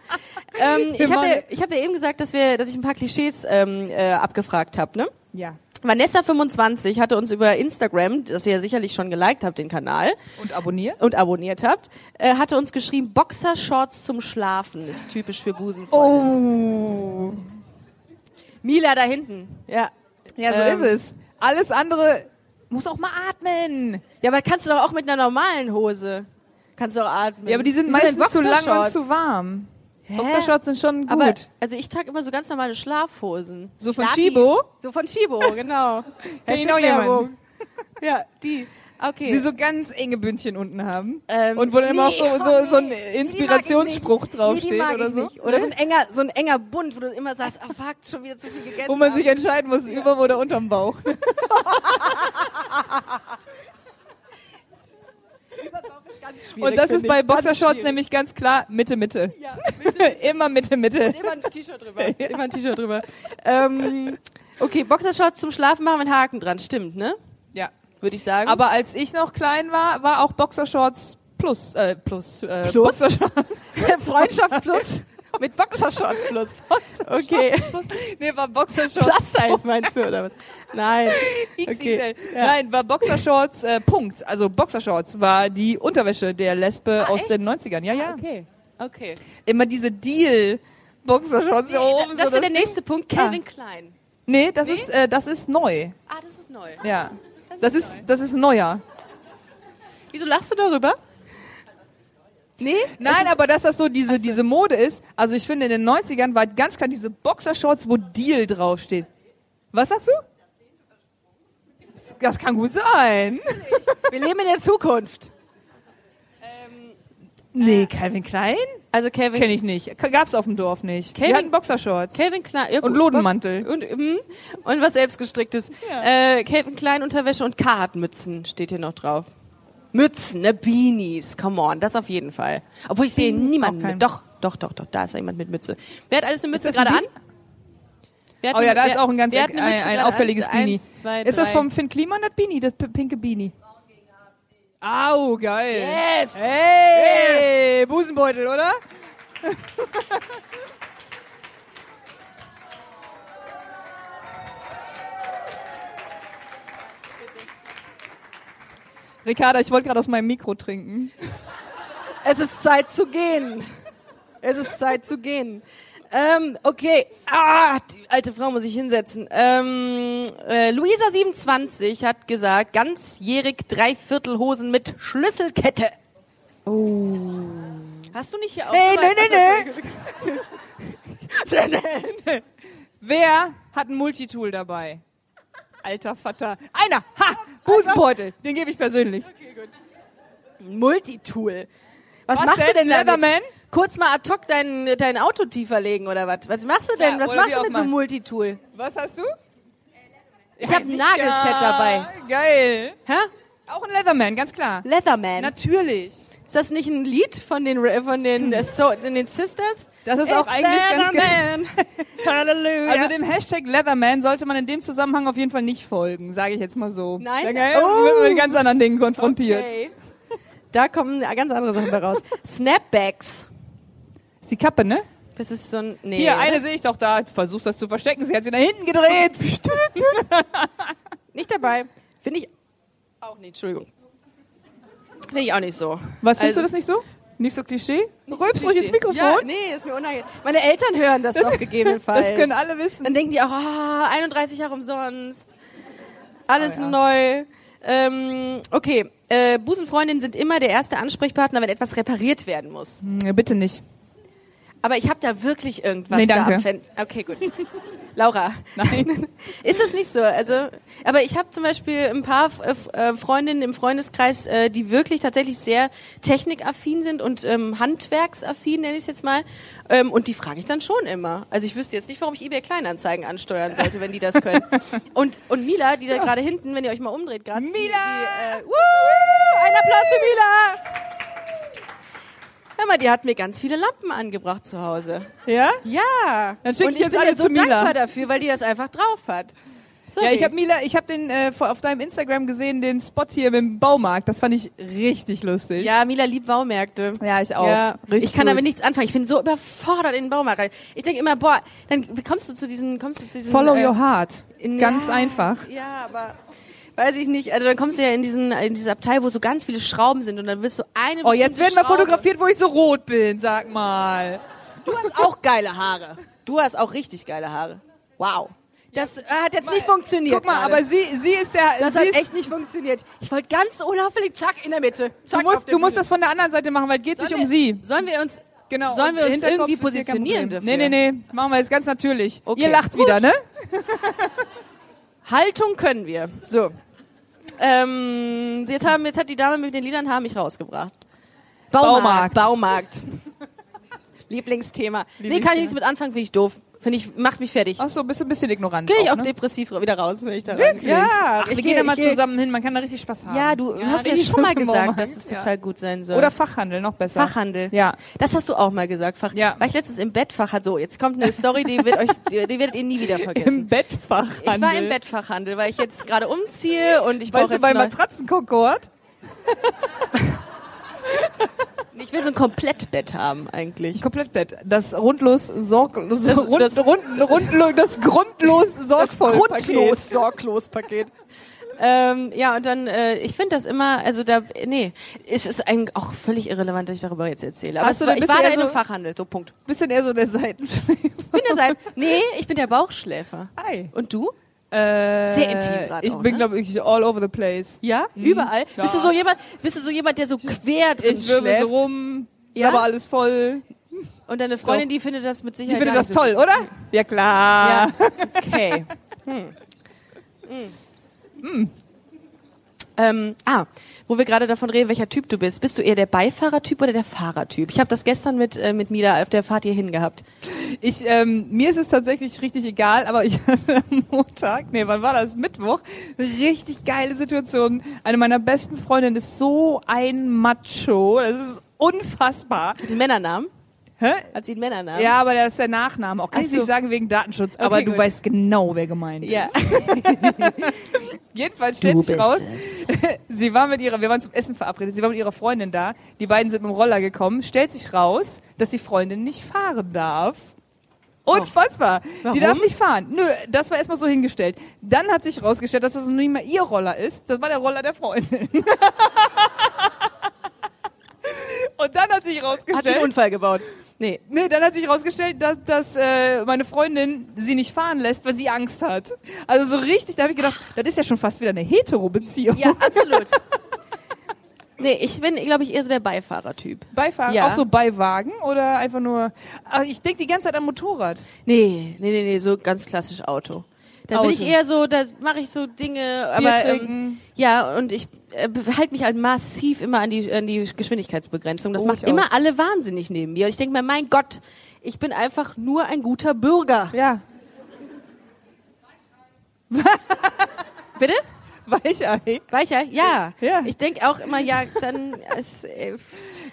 Ähm, ich habe ja, ich hab ja eben gesagt, dass wir, dass ich ein paar Klischees ähm, äh, abgefragt habe, ne? Ja. Vanessa25 hatte uns über Instagram, das ihr ja sicherlich schon geliked habt, den Kanal, Und abonniert? und abonniert habt, äh, hatte uns geschrieben, Boxershorts zum Schlafen ist typisch für Busenfreunde. Oh. Mila da hinten, ja. Ja, so Ähm. ist es. Alles andere muss auch mal atmen. Ja, aber kannst du doch auch mit einer normalen Hose. Kannst du auch atmen. Ja, aber die sind Wie meistens denn zu lang und zu warm. Hä? Boxershorts sind schon gut. Aber, also ich trage immer so ganz normale Schlafhosen. So von Schlafis. Chibo? So von Chibo, genau. Hashtag jemanden. Werbung. Ja, die. Okay. die so ganz enge Bündchen unten haben. Ähm, und wo dann immer auch so, nee, so, oh so ein nee, Inspirationsspruch nee, draufsteht mag oder so. Nicht. Oder so ein enger, so ein enger Bund, wo du immer sagst, ah fuck, schon wieder zu viel gegessen. Wo man haben. sich entscheiden muss, über oder unterm Bauch. Und das ist bei Boxershorts nämlich ganz klar Mitte, Mitte. Ja, Immer Mitte, Mitte. immer ein T-Shirt drüber. Immer ein T-Shirt drüber. Ähm, okay, Boxershorts zum Schlafen machen mit Haken dran, stimmt, ne? Würde ich sagen. Aber als ich noch klein war, war auch Boxershorts plus, äh, plus, äh, Plus? Boxershorts. Freundschaft plus mit Boxershorts plus. Okay. nee, war Boxershorts. Plus Size meinst du oder was? Nein. XXL. Okay. Ja. Nein, war Boxershorts, äh, Punkt. Also Boxershorts war die Unterwäsche der Lesbe Ah, aus echt? den 90ern. Ja, ja. Okay. Okay. Immer diese Deal-Boxershorts hier oben. das so wäre der nächste Punkt. Calvin Klein. Nee, das Nee? ist, äh, das ist neu. Ah, das ist neu. Ja. Das ist das ist neuer. Wieso lachst du darüber? Nee? Nein, aber dass das so diese, diese Mode ist, also ich finde in den 90ern war ganz klar diese Boxershorts, wo Deal draufsteht. Was sagst du? Das kann gut sein. Wir leben in der Zukunft. Nee, Calvin Klein? Also Calvin, Kenne ich nicht. Gab's auf dem Dorf nicht. Calvin- Wir hatten Boxershorts. Calvin Klein ja, Und Lodenmantel. Box- Und, mm, und was selbstgestricktes. Ja. Äh, Calvin Klein Unterwäsche und Carhartt-Mützen steht hier noch drauf. Mützen, ne Beanies, come on, das auf jeden Fall. Obwohl ich sehe niemanden mit. Doch, doch, doch, doch, da ist jemand mit Mütze. Wer hat alles eine Mütze das ein gerade an? Wer Oh ja, da wer- ist auch ein ganz ein, ein gerade auffälliges an? Beanie. Eins, zwei, ist das vom Finn Kliman, das Beanie, das pinke Beanie? Au, geil. Yes! Hey, Busenbeutel, oder? Ricarda, ich wollte gerade aus meinem Mikro trinken. Es ist Zeit zu gehen. Es ist Zeit zu gehen. Ähm, okay. Ah, die alte Frau muss ich hinsetzen. Ähm, äh, Luisa27 hat gesagt, ganzjährig Dreiviertelhosen mit Schlüsselkette. Oh. Hast du nicht hier auch Nee, so weit- nee, Achso, nee. Wer hat ein Multitool dabei? Alter Vater. Einer! Ha! Busenbeutel. Den gebe ich persönlich. Multitool. Was, Was machst du denn, denn damit? Leatherman? Kurz mal ad hoc dein, dein Auto tiefer legen oder was? Was machst du denn? Ja, was machst du auch mit so einem. Multitool? Was hast du? Ich habe ein Nagelset dabei. Geil. Hä? Auch ein Leatherman, ganz klar. Leatherman. Natürlich. Ist das nicht ein Lied von den von den äh, so, den Sisters? Das ist auch It's eigentlich ganz ge- Leatherman. Halleluja. Also dem Hashtag Leatherman sollte man in dem Zusammenhang auf jeden Fall nicht folgen, sage ich jetzt mal so. Nein? Da Oh. wird man mit ganz anderen Dingen konfrontiert. okay. Da kommen ganz andere Sachen raus. Snapbacks. Ist die Kappe, ne? Das ist so ein nee. Hier, eine sehe ich doch da. Du versuchst das zu verstecken. Sie hat sie nach hinten gedreht. nicht dabei. Finde ich auch nicht. Entschuldigung. Finde ich auch nicht so. Was findest Also- du das nicht so? Nicht so Klischee? Rülpst ruhig ins. Mikrofon. Ja, nee, ist mir unangenehm. Meine Eltern hören das doch gegebenenfalls. Das können alle wissen. Dann denken die auch, ah, 31 Jahre umsonst. Alles Oh ja. neu. Ähm, okay, äh, Busenfreundinnen sind immer der erste Ansprechpartner, wenn etwas repariert werden muss. Hm, bitte nicht. Aber ich habe da wirklich irgendwas Nee, da danke. am Fen Okay, gut. Laura. Nein. Ist es nicht so? Also, aber ich habe zum Beispiel ein paar äh, Freundinnen im Freundeskreis, äh, die wirklich tatsächlich sehr technikaffin sind und ähm, handwerksaffin, nenne ich es jetzt mal. Ähm, und die frage ich dann schon immer. Also ich wüsste jetzt nicht, warum ich eBay Kleinanzeigen ansteuern sollte, wenn die das können. Und, und Mila, die da gerade hinten, wenn ihr euch mal umdreht, gerade. Mila! Die, die, äh, woo, ein Applaus für Mila! Hör mal, die hat mir ganz viele Lampen angebracht zu Hause. Ja? Ja. Dann schick und ich ich jetzt bin alle ihr so zu Mila. dankbar dafür, weil die das einfach drauf hat. Sorry. Ja, ich habe Mila, ich habe den äh, auf deinem Instagram gesehen, den Spot hier im Baumarkt. Das fand ich richtig lustig. Ja, Mila liebt Baumärkte. Ja, ich auch. Ja, ich kann gut. damit nichts anfangen. Ich bin so überfordert in den Baumarkt. rein. Ich denke immer, boah, dann kommst du zu diesen, kommst du zu diesen. Follow äh, your heart. Ganz ja, einfach. Ja, aber weiß ich nicht. Also dann kommst du ja in diesen, in dieses Abteil, wo so ganz viele Schrauben sind und dann wirst du eine. Oh, jetzt werden wir Schraube- fotografiert, wo ich so rot bin. Sag mal. Du hast auch geile Haare. Du hast auch richtig geile Haare. Wow. Das äh, hat jetzt nicht funktioniert. Guck mal, gerade. aber sie, sie ist ja. das hat echt nicht funktioniert. Ich wollte ganz unauffällig, zack, in der Mitte. Du Zack, auf musst, du musst das von der anderen Seite machen, weil es geht sich Sollen um wir- sie. Sollen wir uns, Genau. sollen wir uns irgendwie positionieren dafür? Nee, nee, nee. Machen wir jetzt ganz natürlich. Okay. Ihr lacht Gut. wieder, ne? Haltung können wir. So. Ähm, jetzt, haben, jetzt hat die Dame mit den Liedern haben mich rausgebracht. Baumarkt. Baumarkt. Baumarkt. Lieblingsthema. Nee, kann ich nichts mit anfangen, finde ich doof. Finde ich, macht mich fertig. Ach so, bist du ein bisschen ignorant. Gehe ich auch ne? depressiv wieder raus, wenn ich da Wirklich? Ja, Ach, wir gehen da mal zusammen hin, man kann da richtig Spaß haben. Ja, du hast mir schon mal im gesagt, dass es Ja. total gut sein soll. Oder Fachhandel, noch besser. Fachhandel. Ja. Das hast du auch mal gesagt. Fach Ja. War ich letztens im Bettfachhandel. So, jetzt kommt eine Story, die wird euch, die, die werdet ihr nie wieder Im vergessen. Bettfachhandel. Ich war im Brauche weil ich jetzt gerade umziehe und ich brauche Weißt du, jetzt bei Matratzenkonkord? Ich will so ein Komplettbett haben eigentlich. Komplettbett. Das rundlos sorglos, Das- rund, das- rund, rundlo, das grundlos sorgvoll Grundlos, sorglos Paket. Ähm, ja, und dann, äh, ich finde das immer, also da, nee, es ist eigentlich auch völlig irrelevant, dass ich darüber jetzt erzähle. Aber du war, ich war da eher in einem so- Fachhandel, so Punkt. Bisschen eher so der Seitenschläfer. Ich bin der Seite, nee, ich bin der Bauchschläfer. Hi. Und du? Äh, Sehr intim gerade Ich auch, bin, ne? glaube ich, all over the place. Ja? Überall? Ja. Bist du so jemand, bist du so jemand, der so quer drin Ich wirbel so rum, Ja? aber alles voll. Und deine Freundin, die findet das mit Ich Sicherheit finde gar das so toll, oder? Ja, klar. Ja, okay. Hm. Hm. Ähm, ah, wo wir gerade davon reden, welcher Typ du bist. Bist du eher der Beifahrertyp oder der Fahrertyp? Ich habe das gestern mit, äh, mit Mila auf der Fahrt hierhin gehabt. Ich, ähm, mir ist es tatsächlich richtig egal, aber ich hatte am Montag, nee, wann war das? Mittwoch, richtig geile Situation. Eine meiner besten Freundinnen ist so ein Macho, das ist unfassbar. Männernamen? Hä? Hat sie einen Männernamen? Ja, aber das ist der Nachname. Auch kann Ach ich nicht so. sagen wegen Datenschutz, aber du gut. weißt genau, wer gemeint ist. Ja. Jedenfalls stellt sich raus, sie war mit ihrer, wir waren zum Essen verabredet, sie war mit ihrer Freundin da, die beiden sind mit dem Roller gekommen, stellt sich raus, dass die Freundin nicht fahren darf. Unfassbar. Warum? Die darf nicht fahren. Nö, das war erstmal so hingestellt. Dann hat sich rausgestellt, dass das noch nicht mal ihr Roller ist. Das war der Roller der Freundin. Und dann hat sich Hat sie einen rausgestellt, Unfall gebaut? Nee. nee, dann hat sich rausgestellt, dass, dass äh, meine Freundin sie nicht fahren lässt, weil sie Angst hat. Also so richtig, da habe ich gedacht, das ist ja schon fast wieder eine Hetero-Beziehung. Ja, absolut. nee, ich bin, glaube ich, eher so der Beifahrertyp. Beifahrer, Ja. auch so bei Wagen oder einfach nur. Ach, ich denke die ganze Zeit an Motorrad. Nee, nee, nee, nee, so ganz klassisch Auto. Da bin Auto. ich eher so, da mache ich so Dinge, aber ähm, ja, und ich äh, halte mich halt massiv immer an die, an die Geschwindigkeitsbegrenzung. Das Oh, macht immer auch. alle wahnsinnig neben mir. Und ich denke mir, mein Gott, ich bin einfach nur ein guter Bürger. Ja, Bitte? Weichei. Weicher? Ja. Ja. Ich denke auch immer, ja, dann ist, äh,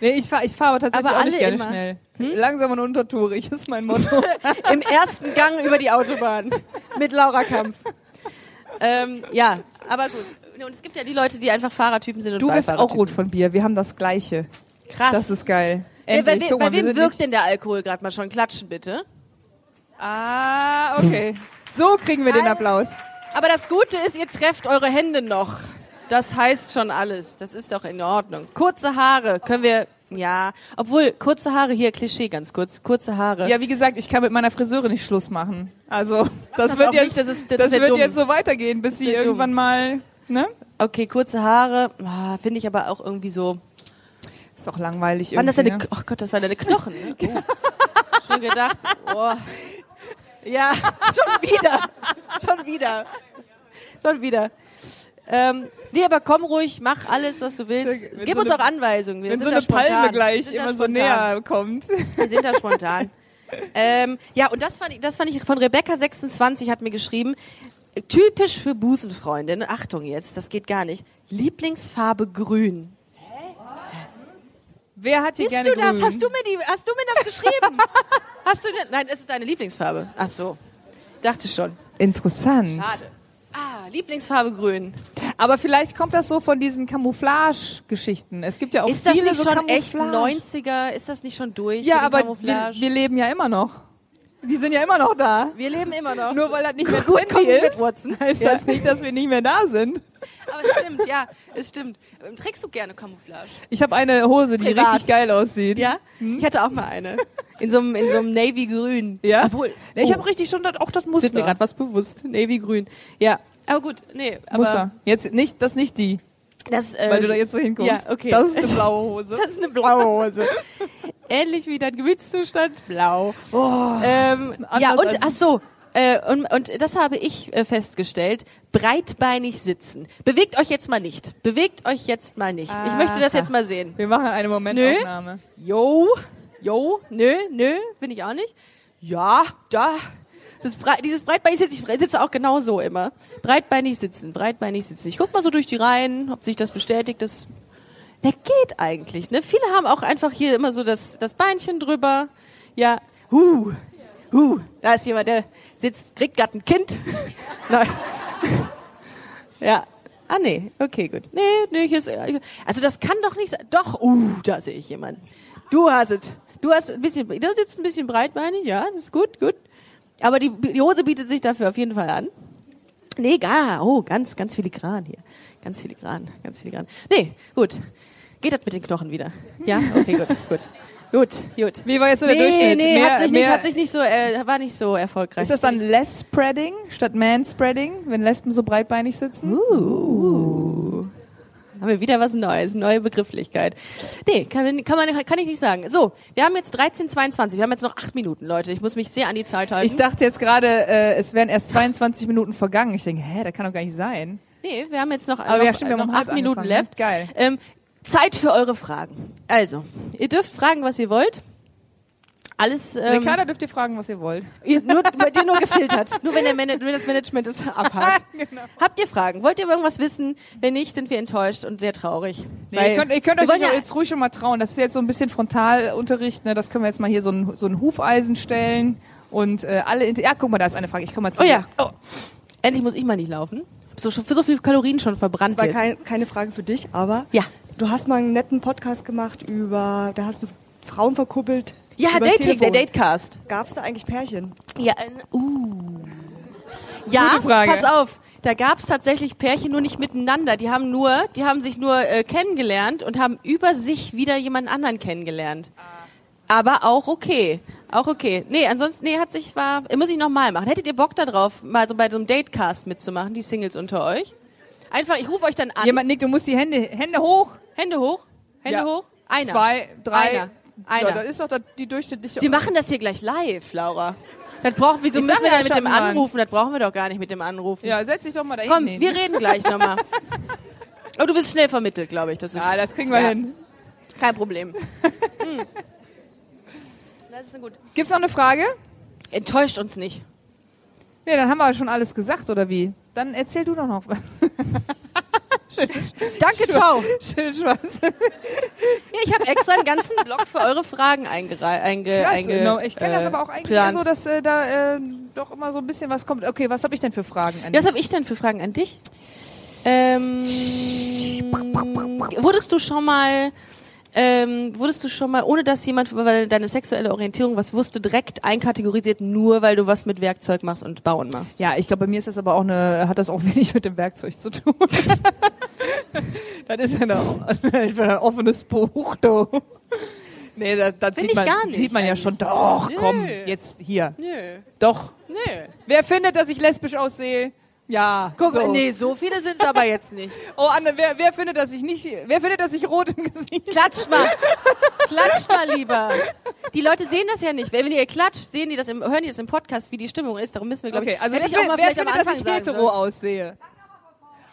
Nee, ich fahre ich fahr aber tatsächlich Aber auch nicht gerne immer. schnell. Langsam und untertourig ist mein Motto. im ersten Gang über die Autobahn mit Laura Kampf. ähm, ja, aber gut. Und es gibt ja die Leute, die einfach Fahrertypen sind und Du bist auch rot von Bier. Wir haben das Gleiche. Krass. Das ist geil. Wer- bei Endlich. we- mal, bei wem wirkt denn der Alkohol gerade mal schon? Klatschen bitte. Ah, okay. So kriegen wir den Hi. Applaus. Aber das Gute ist, ihr trefft eure Hände noch. Das heißt schon alles. Das ist doch in Ordnung. Kurze Haare können wir, ja, obwohl kurze Haare hier Klischee ganz kurz. Kurze Haare. Ja, wie gesagt, ich kann mit meiner Friseurin nicht Schluss machen. Also, das, das wird auch jetzt, nicht, das ist- das das wird dumm. jetzt so weitergehen, bis sie wär dumm. irgendwann mal, ne? Okay, kurze Haare, ah, finde ich aber auch irgendwie so. Ist doch langweilig Waren das irgendwie. deine, ne? oh Gott, das waren deine Knochen. Ne? Oh. Schon gedacht, oh. Ja, schon wieder. Schon wieder. Schon wieder. Ähm, nee, aber komm ruhig, mach alles, was du willst. Wenn Gib so uns eine- auch Anweisungen. Wir Wenn sind so da eine spontan. Palme Wir gleich immer so spontan. näher kommt. Wir sind da spontan. ähm, ja, und das fand, ich, das fand ich von Rebecca26 hat mir geschrieben, typisch für Busenfreundinnen, Achtung jetzt, das geht gar nicht, Lieblingsfarbe grün. Wer hat hier Bist gerne du das? grün? Hast du mir die, hast du mir das geschrieben? hast du, nein, es ist deine Lieblingsfarbe. Ach so. Dachte schon. Interessant. Schade. Ah, Lieblingsfarbe grün. Aber vielleicht kommt das so von diesen Camouflage-Geschichten. Es gibt ja auch Ist das viele nicht so schon echt Camouflage. 90er? Ist das nicht schon durch? Ja, aber wir, wir leben ja immer noch. Die sind ja immer noch da. wir leben immer noch. Nur weil das nicht mehr Gut trendy ist, Watson. heißt Ja. das nicht, dass wir nicht mehr da sind. Aber es stimmt, ja, es stimmt. Ähm, Trägst du gerne Camouflage? Ich habe eine Hose, die Privat. richtig geil aussieht. Ja? Ich hatte auch mal eine. In so einem, in so einem Navy-Grün. Ja? Obwohl, Ja, Ich oh, habe richtig schon das, auch das es wird mir Muster. gerade was bewusst. Navy-Grün. Ja. Aber gut, nee, aber Muster. Jetzt nicht, das nicht die, das, äh, weil du da jetzt so hinguckst. ja, okay. Das ist eine blaue Hose. Das ist eine blaue Hose. Ähnlich wie dein Gemütszustand, blau. ähm, ja, und ach so. Äh, und, und das habe ich äh, festgestellt. Breitbeinig sitzen. Bewegt euch jetzt mal nicht. Bewegt euch jetzt mal nicht. Ich möchte das jetzt mal sehen. Wir machen eine Momentaufnahme. Jo, jo, nö, nö, finde ich auch nicht. Ja, da. Das Brei dieses breitbeinig sitzen, ich sitze auch genau so immer. Breitbeinig sitzen, breitbeinig sitzen. Ich guck mal so durch die Reihen, ob sich das bestätigt. Das, der geht eigentlich. Ne? Viele haben auch einfach hier immer so das, das Beinchen drüber. Ja, huh, huh, da ist jemand, der sitzt, kriegt gerade ein Kind. Nein. ja. Ah, nee, okay, gut. Nee, nee, hier ist, also das kann doch nicht sein. Doch, uh, da sehe ich jemanden. Du hast es. Du hast ein bisschen, du sitzt ein bisschen breitbeinig, ja, das ist gut, gut. Aber die, die Hose bietet sich dafür auf jeden Fall an. Nee, gar, oh, ganz, ganz filigran hier. Ganz filigran, ganz filigran. Nee, gut. Geht das mit den Knochen wieder? Ja? Okay, gut, gut. Gut, gut. Wie war jetzt so der Nee, Durchschnitt? nee, mehr, hat sich nicht, hat sich nicht so, äh, war nicht so erfolgreich. ist das dann less spreading statt man spreading, wenn Lesben so breitbeinig sitzen? Uh. Haben wir wieder was Neues, neue Begrifflichkeit. Nee, kann, kann, man, kann ich nicht sagen. So, wir haben jetzt 13.22, wir haben jetzt noch acht Minuten, Leute. Ich muss mich sehr an die Zeit halten. Ich dachte jetzt gerade, äh, es wären erst 22 Minuten vergangen. Ich denke, hä, das kann doch gar nicht sein. nee, wir haben jetzt noch, Aber noch, ja, stimmt, wir haben noch um acht Minuten angefangen, left. Geil. Ähm, Zeit für eure Fragen. Also, ihr dürft fragen, was ihr wollt. Alles, ähm, Ricarda dürft ihr fragen, was ihr wollt. ihr, nur, bei dir nur gefiltert. Nur wenn, der Man wenn das Management es abhakt. Genau. Habt ihr Fragen? Wollt ihr irgendwas wissen? Wenn nicht, sind wir enttäuscht und sehr traurig. Nee, Weil ihr könnt, ihr könnt euch ja jetzt ruhig schon mal trauen. Das ist jetzt so ein bisschen Frontalunterricht. Ne? Das können wir jetzt mal hier so ein, so ein Hufeisen stellen. Und äh, alle... Inter ja, guck mal, da ist eine Frage. Ich komme mal zu Oh dir. ja. Endlich muss ich mal nicht laufen. Hab so, schon- für so viele Kalorien schon verbrannt Das war jetzt. kein, keine Frage für dich, aber Ja. du hast mal einen netten Podcast gemacht über, da hast du Frauen verkuppelt. Ja, Dating, der. Datecast. Gab es da eigentlich Pärchen? Ja, äh, uh. Ja, Gute Frage. pass auf. Da gab's tatsächlich Pärchen nur nicht miteinander. Die haben nur, die haben sich nur äh, kennengelernt und haben über sich wieder jemand anderen kennengelernt. Aber auch okay. Auch okay. Nee, ansonsten, nee, hat sich, war, muss ich nochmal machen. Hättet ihr Bock da drauf, mal so bei so einem Datecast mitzumachen, die Singles unter euch? Einfach, ich rufe euch dann an. Jemand nickt, du musst die Hände, Hände hoch. Hände hoch. Hände Ja. hoch. Einer. Zwei, drei. Einer. Einer. Ja, das ist doch da- die durchschnittliche... Wir machen das hier gleich live, Laura. Das brauchen, wieso Ich müssen wir ja, dann mit dem. Anrufen? Das brauchen wir doch gar nicht mit dem Anrufen. ja, setz dich doch mal dahin. Komm, hin. wir reden gleich nochmal. Oh, du bist schnell vermittelt, glaube ich. Das ist, Ja, das kriegen wir Ja. hin. Kein Problem. Hm. Das ist gut. Gibt's noch eine Frage? Enttäuscht uns nicht. Nee, dann haben wir schon alles gesagt, oder wie? Dann erzähl du doch noch was. Danke, ciao. Schön schwarz. Ja, ich habe extra einen ganzen Block für eure Fragen eingerei- einge, einge genau. Ich kenne das äh, aber auch eigentlich so, dass äh, da äh, doch immer so ein bisschen was kommt. Okay, was habe ich denn für Fragen an Ja, was dich? habe ich denn für Fragen an dich? Ähm, wurdest du schon mal, ähm, wurdest du schon mal, ohne dass jemand über deine sexuelle Orientierung was wusste, direkt einkategorisiert, nur weil du was mit Werkzeug machst und Bauen machst? Ja, ich glaube, bei mir ist das aber auch eine, hat das auch wenig mit dem Werkzeug zu tun. das ist ja bin ein offenes Buch, du. Nee, das, das sieht, man, nicht sieht man ja eigentlich. schon. Doch, Nö. komm, jetzt hier. Nö, Doch. nö. Wer findet, dass ich lesbisch aussehe? Ja. Guck, so. nee, so viele sind aber jetzt nicht. Oh, Anne, wer, wer findet, dass ich nicht, wer findet, dass ich rot im Gesicht Klatsch mal. Klatsch mal lieber. Die Leute sehen das ja nicht. Wenn ihr klatscht, sehen die das im, hören die das im Podcast, wie die Stimmung ist. Darum müssen wir, glaube Okay, ich, also hätte wer, ich auch mal wer findet, dass Anfang ich hetero aussehe?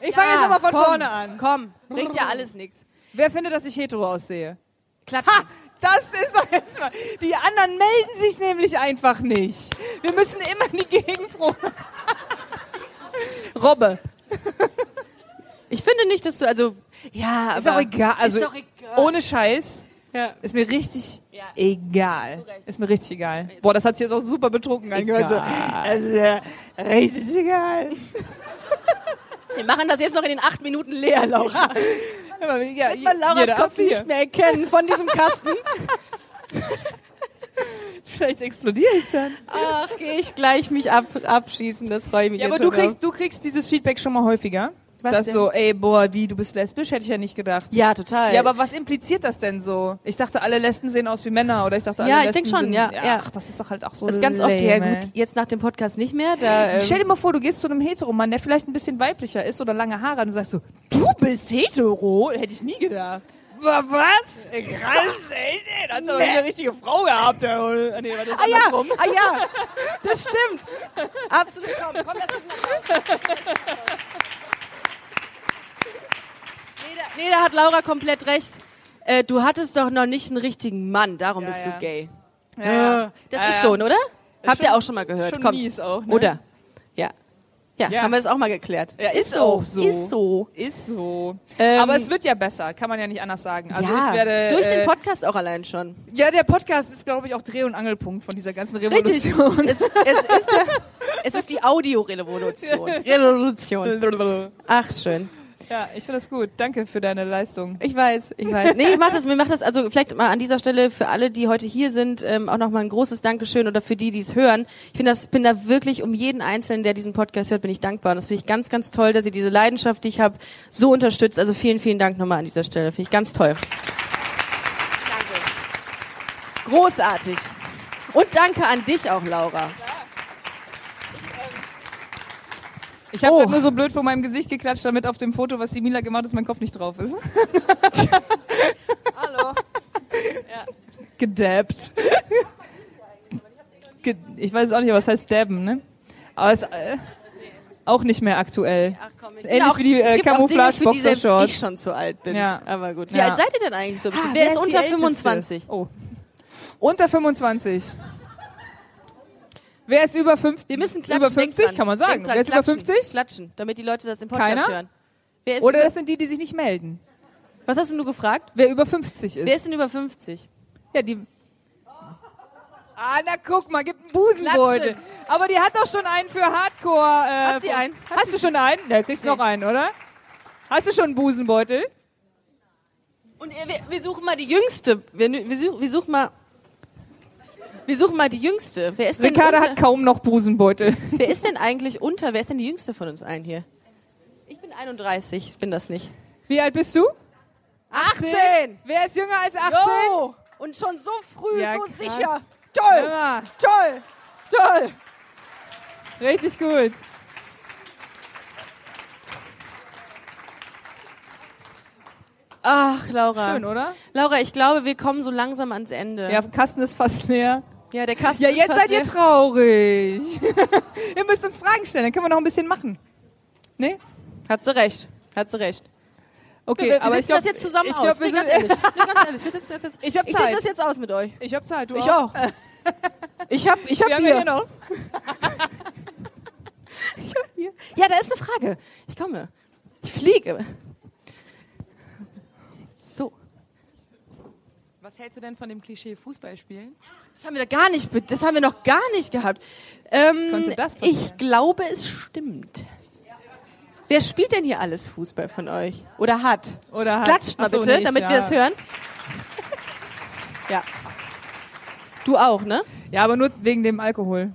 Ich fange jetzt aber von komm, vorne an. Komm, bringt ja alles nichts. Wer findet, dass ich hetero aussehe? Klatschen. Ha! Das ist doch jetzt mal. Die anderen melden sich nämlich einfach nicht. Wir müssen immer die Gegenprobe. Robbe. Ich finde nicht, dass du, also, ja, Ist aber. auch egal. Also, ist doch egal. ohne Scheiß. Ja. Ist mir richtig Ja. egal. Ist mir richtig egal. Boah, das hat sich jetzt auch super betrunken angehört. So, ist ja richtig egal. Wir machen das jetzt noch in den acht Minuten leer, Laura. Ja, ja, Man Lauras Kopf nicht mehr erkennen von diesem Kasten. Vielleicht explodiere ich dann. Ach, gehe ich gleich mich ab, abschießen, das freue ich mich Ja, jetzt aber du kriegst, du kriegst dieses Feedback schon mal häufiger. Was dass denn? so, ey, boah, wie, du bist lesbisch? Hätte ich ja nicht gedacht. Ja, total. Ja, aber was impliziert das denn so? Ich dachte, alle Lesben sehen aus wie Männer oder ich dachte, alle Ja, ich Lesben denk schon, sind, ja, ja. Ach, das ist doch halt auch so das ist ganz oft, ja lame, gut, jetzt nach dem Podcast nicht mehr. Da, ähm, Stell dir mal vor, du gehst zu einem Hetero-Mann, der vielleicht ein bisschen weiblicher ist oder lange Haare und du sagst so, du bist hetero? Hätte ich nie gedacht. Wa- Was? Krass, ey, ey, da hat's aber eine richtige Frau gehabt. Ah, Nee, war das Ah ja, ah ja, das stimmt. Absolut, komm, komm, das ist nee, da, nee, da hat Laura komplett recht. Äh, du hattest doch noch nicht einen richtigen Mann, darum Ja, bist ja. du gay. Ja, ja. Das Ja, ist ja. so, oder? Habt schon- ihr auch schon mal gehört? schon Kommt. mies auch, ne? Oder? Ja. ja. Haben wir das auch mal geklärt. Ja, ist, auch so. Ist so. Ist so. Ähm, Aber es wird ja besser, kann man ja nicht anders sagen. Also ja, ich werde durch den äh, Podcast auch allein schon. Ja, der Podcast ist glaube ich auch Dreh- und Angelpunkt von dieser ganzen Richtig. Revolution. es, es, ist der, es ist die Audiorevolution. Revolution. Ach, schön. Ja, ich finde das gut. Danke für deine Leistung. Ich weiß, ich weiß. Nee, ich mach das, mir macht das, also vielleicht mal an dieser Stelle für alle, die heute hier sind, ähm, auch nochmal ein großes Dankeschön oder für die, die es hören. Ich finde das, bin da wirklich um jeden Einzelnen, der diesen Podcast hört, bin ich dankbar. Und das finde ich ganz, ganz toll, dass ihr diese Leidenschaft, die ich habe, so unterstützt. Also vielen, vielen Dank nochmal an dieser Stelle. Finde ich ganz toll. Danke. Großartig. Und danke an dich auch, Laura. Ich habe Oh. nur so blöd vor meinem Gesicht geklatscht, damit auf dem Foto, was die Mila gemacht hat, mein Kopf nicht drauf ist. Hallo. Gedabbt. Ge ich weiß auch nicht, was heißt dabben, ne? Aber es ist äh, auch nicht mehr aktuell. Ach komm, ich Ähnlich auch, wie die, äh, es auch Dinge, für die selbst ich schon zu alt bin. Ja. Aber gut. Wie Ja. alt seid ihr denn eigentlich so bestimmt? Ah, Wer ist die unter Älteste? 25? Oh. Unter 25. Wer ist über 50? Wir müssen klatschen. Über denk 50 dran. kann man sagen. Wer ist klatschen, über 50? Klatschen, damit die Leute das im Podcast Keiner? hören. Oder das sind die, die sich nicht melden. was hast du nur gefragt? Wer über 50 ist. Wer ist denn über 50? Ja, die. Ah, na guck mal, gibt einen Busenbeutel. Klatschen. Aber die hat doch schon einen für Hardcore. Äh, Hat sie einen? Hat Hast du schon einen? Ja, kriegst Nee. noch einen, oder? Hast du schon einen Busenbeutel? Und äh, wir, wir suchen mal die Jüngste. Wir, wir, such, wir suchen mal. Wir suchen mal die Jüngste. Wer ist denn Ricarda unter, hat kaum noch Busenbeutel. Wer ist denn eigentlich unter? Wer ist denn die Jüngste von uns allen hier? Ich bin 31, ich bin das nicht. Wie alt bist du? 18! Wer ist jünger als 18? Jo! Und schon so früh, Ja, so krass. sicher. Toll! Ja, Toll! Toll! richtig gut. Ach, Laura. Schön, oder? Laura, ich glaube, wir kommen so langsam ans Ende. Ja, Kasten ist fast leer. Ja der Kasten Ja, jetzt seid ihr traurig. ihr müsst uns Fragen stellen, dann können wir noch ein bisschen machen. Nee? Hat sie recht. Hat sie recht. Okay, wir, wir aber ich sitzen glaub, das jetzt zusammen ich aus. glaub, wir nee, ganz sind- ehrlich. Nee, ganz ehrlich. Wir sitzen das jetzt, Ich hab ich sitze Zeit. das jetzt aus mit euch. Ich hab Zeit, du Ich auch. Ich hab, ich hab Wir haben Bier. ja hier noch. Ja, da ist eine Frage. Ich komme. Ich fliege. So. Was hältst du denn von dem Klischee Fußballspielen? Das haben wir da gar nicht, das haben wir noch gar nicht gehabt. Ähm, ich glaube, es stimmt. Wer spielt denn hier alles Fußball von euch? Oder hat? Oder hat. Klatscht mal so, bitte, nicht, damit ja. wir das hören. Ja. Du auch, ne? Ja, aber nur wegen dem Alkohol.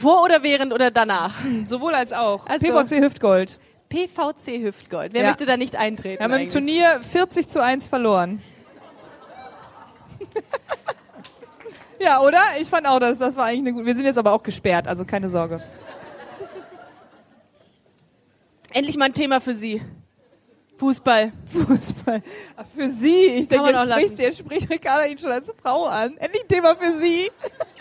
Vor oder während oder danach? Sowohl als auch. Also- PVC Hüftgold. PVC Hüftgold. Wer Ja. möchte da nicht eintreten? Wir haben im? Turnier 40 zu 1 verloren. ja, oder? Ich fand auch, das, das war eigentlich eine gute. Wir sind jetzt aber auch gesperrt, also keine Sorge. Endlich mal ein Thema für Sie. Fußball. Fußball. Ach, Für Sie. Ich Kann denke, jetzt spricht, jetzt spricht Ricarda ihn schon als Frau an. Endlich ein Thema für Sie.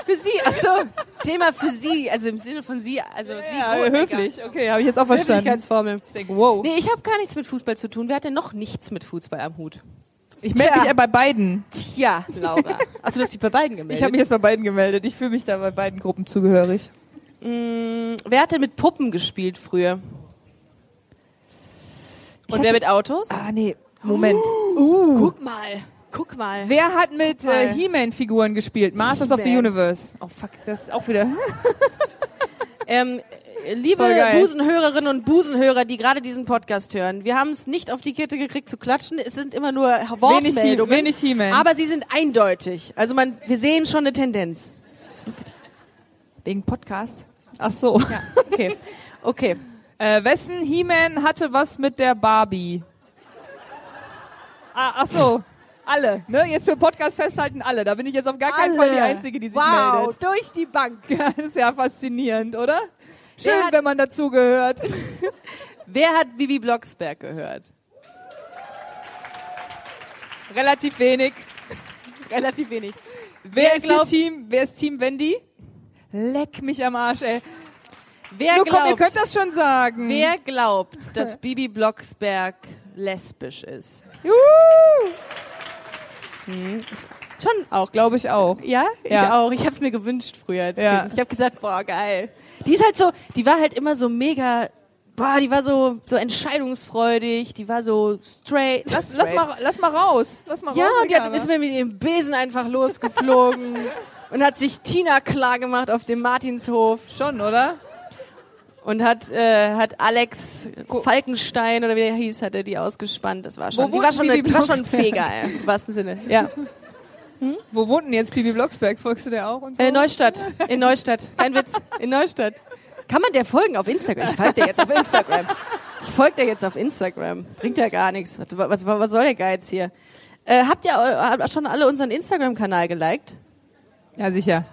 Für Sie, achso. Thema für Sie. Also im Sinne von Sie. Also Sie. Ja, oh, höflich. Okay, habe ich jetzt auch verstanden. Höflichkeitsformel. Ich denke, wow. Nee, ich habe gar nichts mit Fußball zu tun. Wer hat denn noch nichts mit Fußball am Hut? Ich melde mich ja bei beiden. Tja, Laura. Also du hast dich bei beiden gemeldet. Ich habe mich jetzt bei beiden gemeldet. Ich fühle mich da bei beiden Gruppen zugehörig. Mm, wer hat denn mit Puppen gespielt früher? Und hatte- wer mit Autos? Ah, nee. Moment. Guck mal. Guck mal. Wer hat mit äh, He-Man-Figuren gespielt? Masters of the. Universe. Oh fuck, das ist auch wieder. Ähm, äh, liebe. Busenhörerinnen und Busenhörer, die gerade diesen Podcast hören, wir haben es nicht auf die Kette gekriegt zu klatschen. Es sind immer nur Wenig, He Wortmeldungen. wenig aber sie sind eindeutig. Also man, wir sehen schon eine Tendenz. Wegen Podcast. Ach so. Ja, okay. Okay. Äh, wessen He-Man hatte was mit der Barbie? Ah, ach so. Alle, ne? Jetzt für Podcast festhalten alle. Da bin ich jetzt auf gar keinen Fall die Einzige, die sich wow, meldet. durch die Bank. Ja, das ist ja faszinierend, oder? Schön, hat- wenn man dazugehört. Wer hat Bibi Blocksberg gehört? Relativ wenig. Relativ wenig. Wer, Wer ist glaubt, Team, wer ist Team Wendy? Leck mich am Arsch, ey. wer Nur komm, ihr glaubt, könnt das schon sagen. wer glaubt, dass Bibi Blocksberg lesbisch ist? Juhu. Schon auch. Glaube ich auch. Ja, ich Ja. auch. Ich habe es mir gewünscht früher als Ja. Kind. Ich habe gesagt, boah, geil. Die ist halt so, die war halt immer so mega, boah, die war so so entscheidungsfreudig, die war so straight. Lass, lass, straight. mal, lass mal raus. Lass mal Ja, raus. und die hat, ist mir mit ihrem Besen einfach losgeflogen und hat sich Tina klar gemacht auf dem Martinshof Schon, oder? und hat äh, hat Alex Falkenstein oder wie der hieß, hat er die ausgespannt. Das war schon, Wo die war schon, eine, die war schon? Feger, im wahrsten Sinne. Ja. Wo wohnt denn jetzt Pipi Blocksberg? Folgst du der auch und so? Äh, Neustadt. In Neustadt. Kein Witz. In Neustadt. Kann man der folgen auf Instagram? Ich folge der jetzt auf Instagram. Ich folge der jetzt auf Instagram. Bringt ja gar nichts. Was, was, was soll der Geiz hier? Äh, habt ihr äh, habt schon alle unseren Instagram-Kanal geliked? ja, sicher.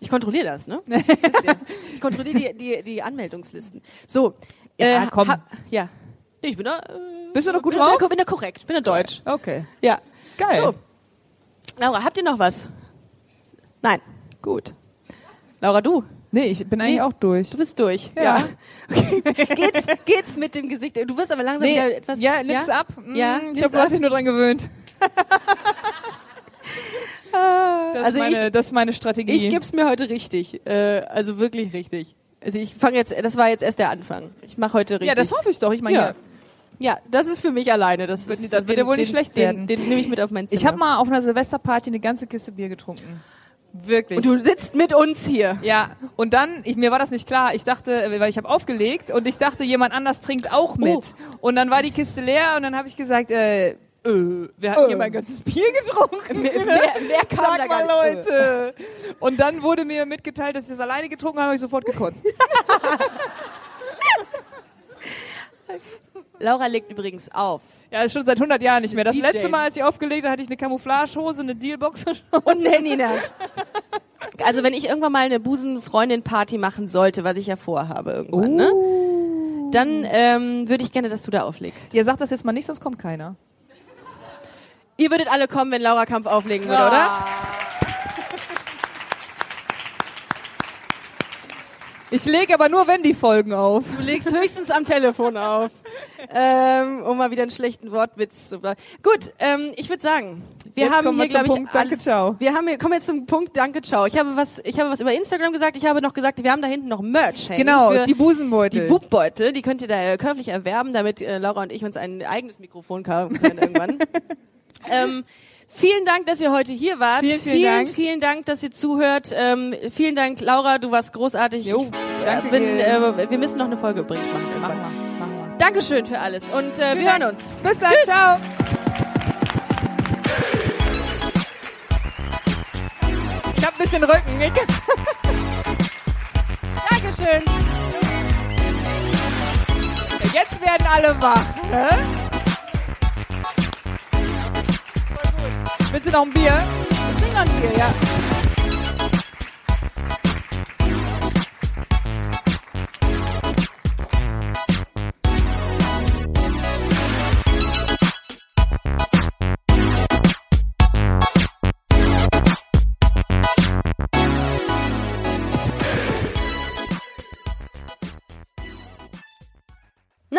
Ich kontrolliere das, ne? Ich kontrolliere die, die, die Anmeldungslisten. So. äh, Ja, komm. ja. Nee, Ich bin da. Äh, Bist du noch gut bin, drauf? Bin, bin da korrekt. Ich bin da deutsch. Okay. Ja. Geil. So. Laura, habt ihr noch was? Nein. Gut. Laura, du? Nee, ich bin eigentlich Nee. auch durch. Du bist durch. Ja. Okay. geht's, geht's mit dem Gesicht? Du wirst aber langsam Nee, wieder etwas. ja, Lips ab. Mm, Ja, ich Lips glaube, du hast dich nur dran gewöhnt. Das, Also ist meine, ich- das ist meine Strategie. Ich geb's mir heute richtig. Äh, also wirklich richtig. Also ich fange jetzt, das war jetzt erst der Anfang. Ich mache heute richtig. ja, das hoffe ich doch. Ich meine, Ja. Ja, das ist für mich alleine. Das, Wird- ist, das wird ja wohl nicht schlecht den, werden. Den, den nehme ich mit auf mein Zimmer. ich habe mal auf einer Silvesterparty eine ganze Kiste Bier getrunken. Wirklich. Und du sitzt mit uns hier. ja, und dann, ich, mir war das nicht klar. Ich dachte, äh, weil ich habe aufgelegt und ich dachte, jemand anders trinkt auch mit. Oh. Und dann war die Kiste leer und dann habe ich gesagt, äh, äh, wir hatten Äh. hier mein ganzes Bier getrunken. Mehr, mehr kam Sag da mal. Leute. Und dann wurde mir mitgeteilt, dass ich das alleine getrunken habe, habe ich sofort gekotzt. Laura legt übrigens auf. Ja, das ist schon seit 100 Jahren nicht mehr. Das DJ. letzte Mal, als ich aufgelegt habe, hatte ich eine Camouflagehose, eine Dealbox und Und ein Handy in der Hand. Also wenn ich irgendwann mal eine Busenfreundin-Party machen sollte, was ich ja vorhabe irgendwann, ne? Dann ähm, würde ich gerne, dass du da auflegst. Ihr sagt das jetzt mal nicht, sonst kommt keiner. Ihr würdet alle kommen, wenn Laura Kampf auflegen würde, oder? Ich lege aber nur, wenn die Folgen auf. Du legst höchstens am Telefon auf. Ähm, um mal wieder einen schlechten Wortwitz zu bleiben. Gut, ähm, ich würde sagen, wir Jetzt haben hier, glaube ich, Punkt. Danke, alles. ciao. Wir haben hier, kommen jetzt zum Punkt. Danke, ciao. Ich habe was, ich habe was über Instagram gesagt. Ich habe noch gesagt, wir haben da hinten noch Merch hängen. Genau, die Busenbeutel. Die Bubbeutel, die könnt ihr da äh, käuflich erwerben, damit äh, Laura und ich uns ein eigenes Mikrofon kaufen können irgendwann. ähm, vielen Dank, dass ihr heute hier wart. Vielen, vielen vielen, Dank. vielen Dank, dass ihr zuhört. Ähm, vielen Dank, Laura, du warst großartig. Jo, ich, äh, danke bin, äh, wir müssen noch eine Folge übrigens machen. Irgendwann. wir. Dankeschön für alles und äh, wir Dank. hören uns. Bis dann, ciao. Ich hab ein bisschen Rücken. Dankeschön. Jetzt werden alle wach. Hä? Willst du noch ein Bier? Ich trinke noch ein Bier, ja.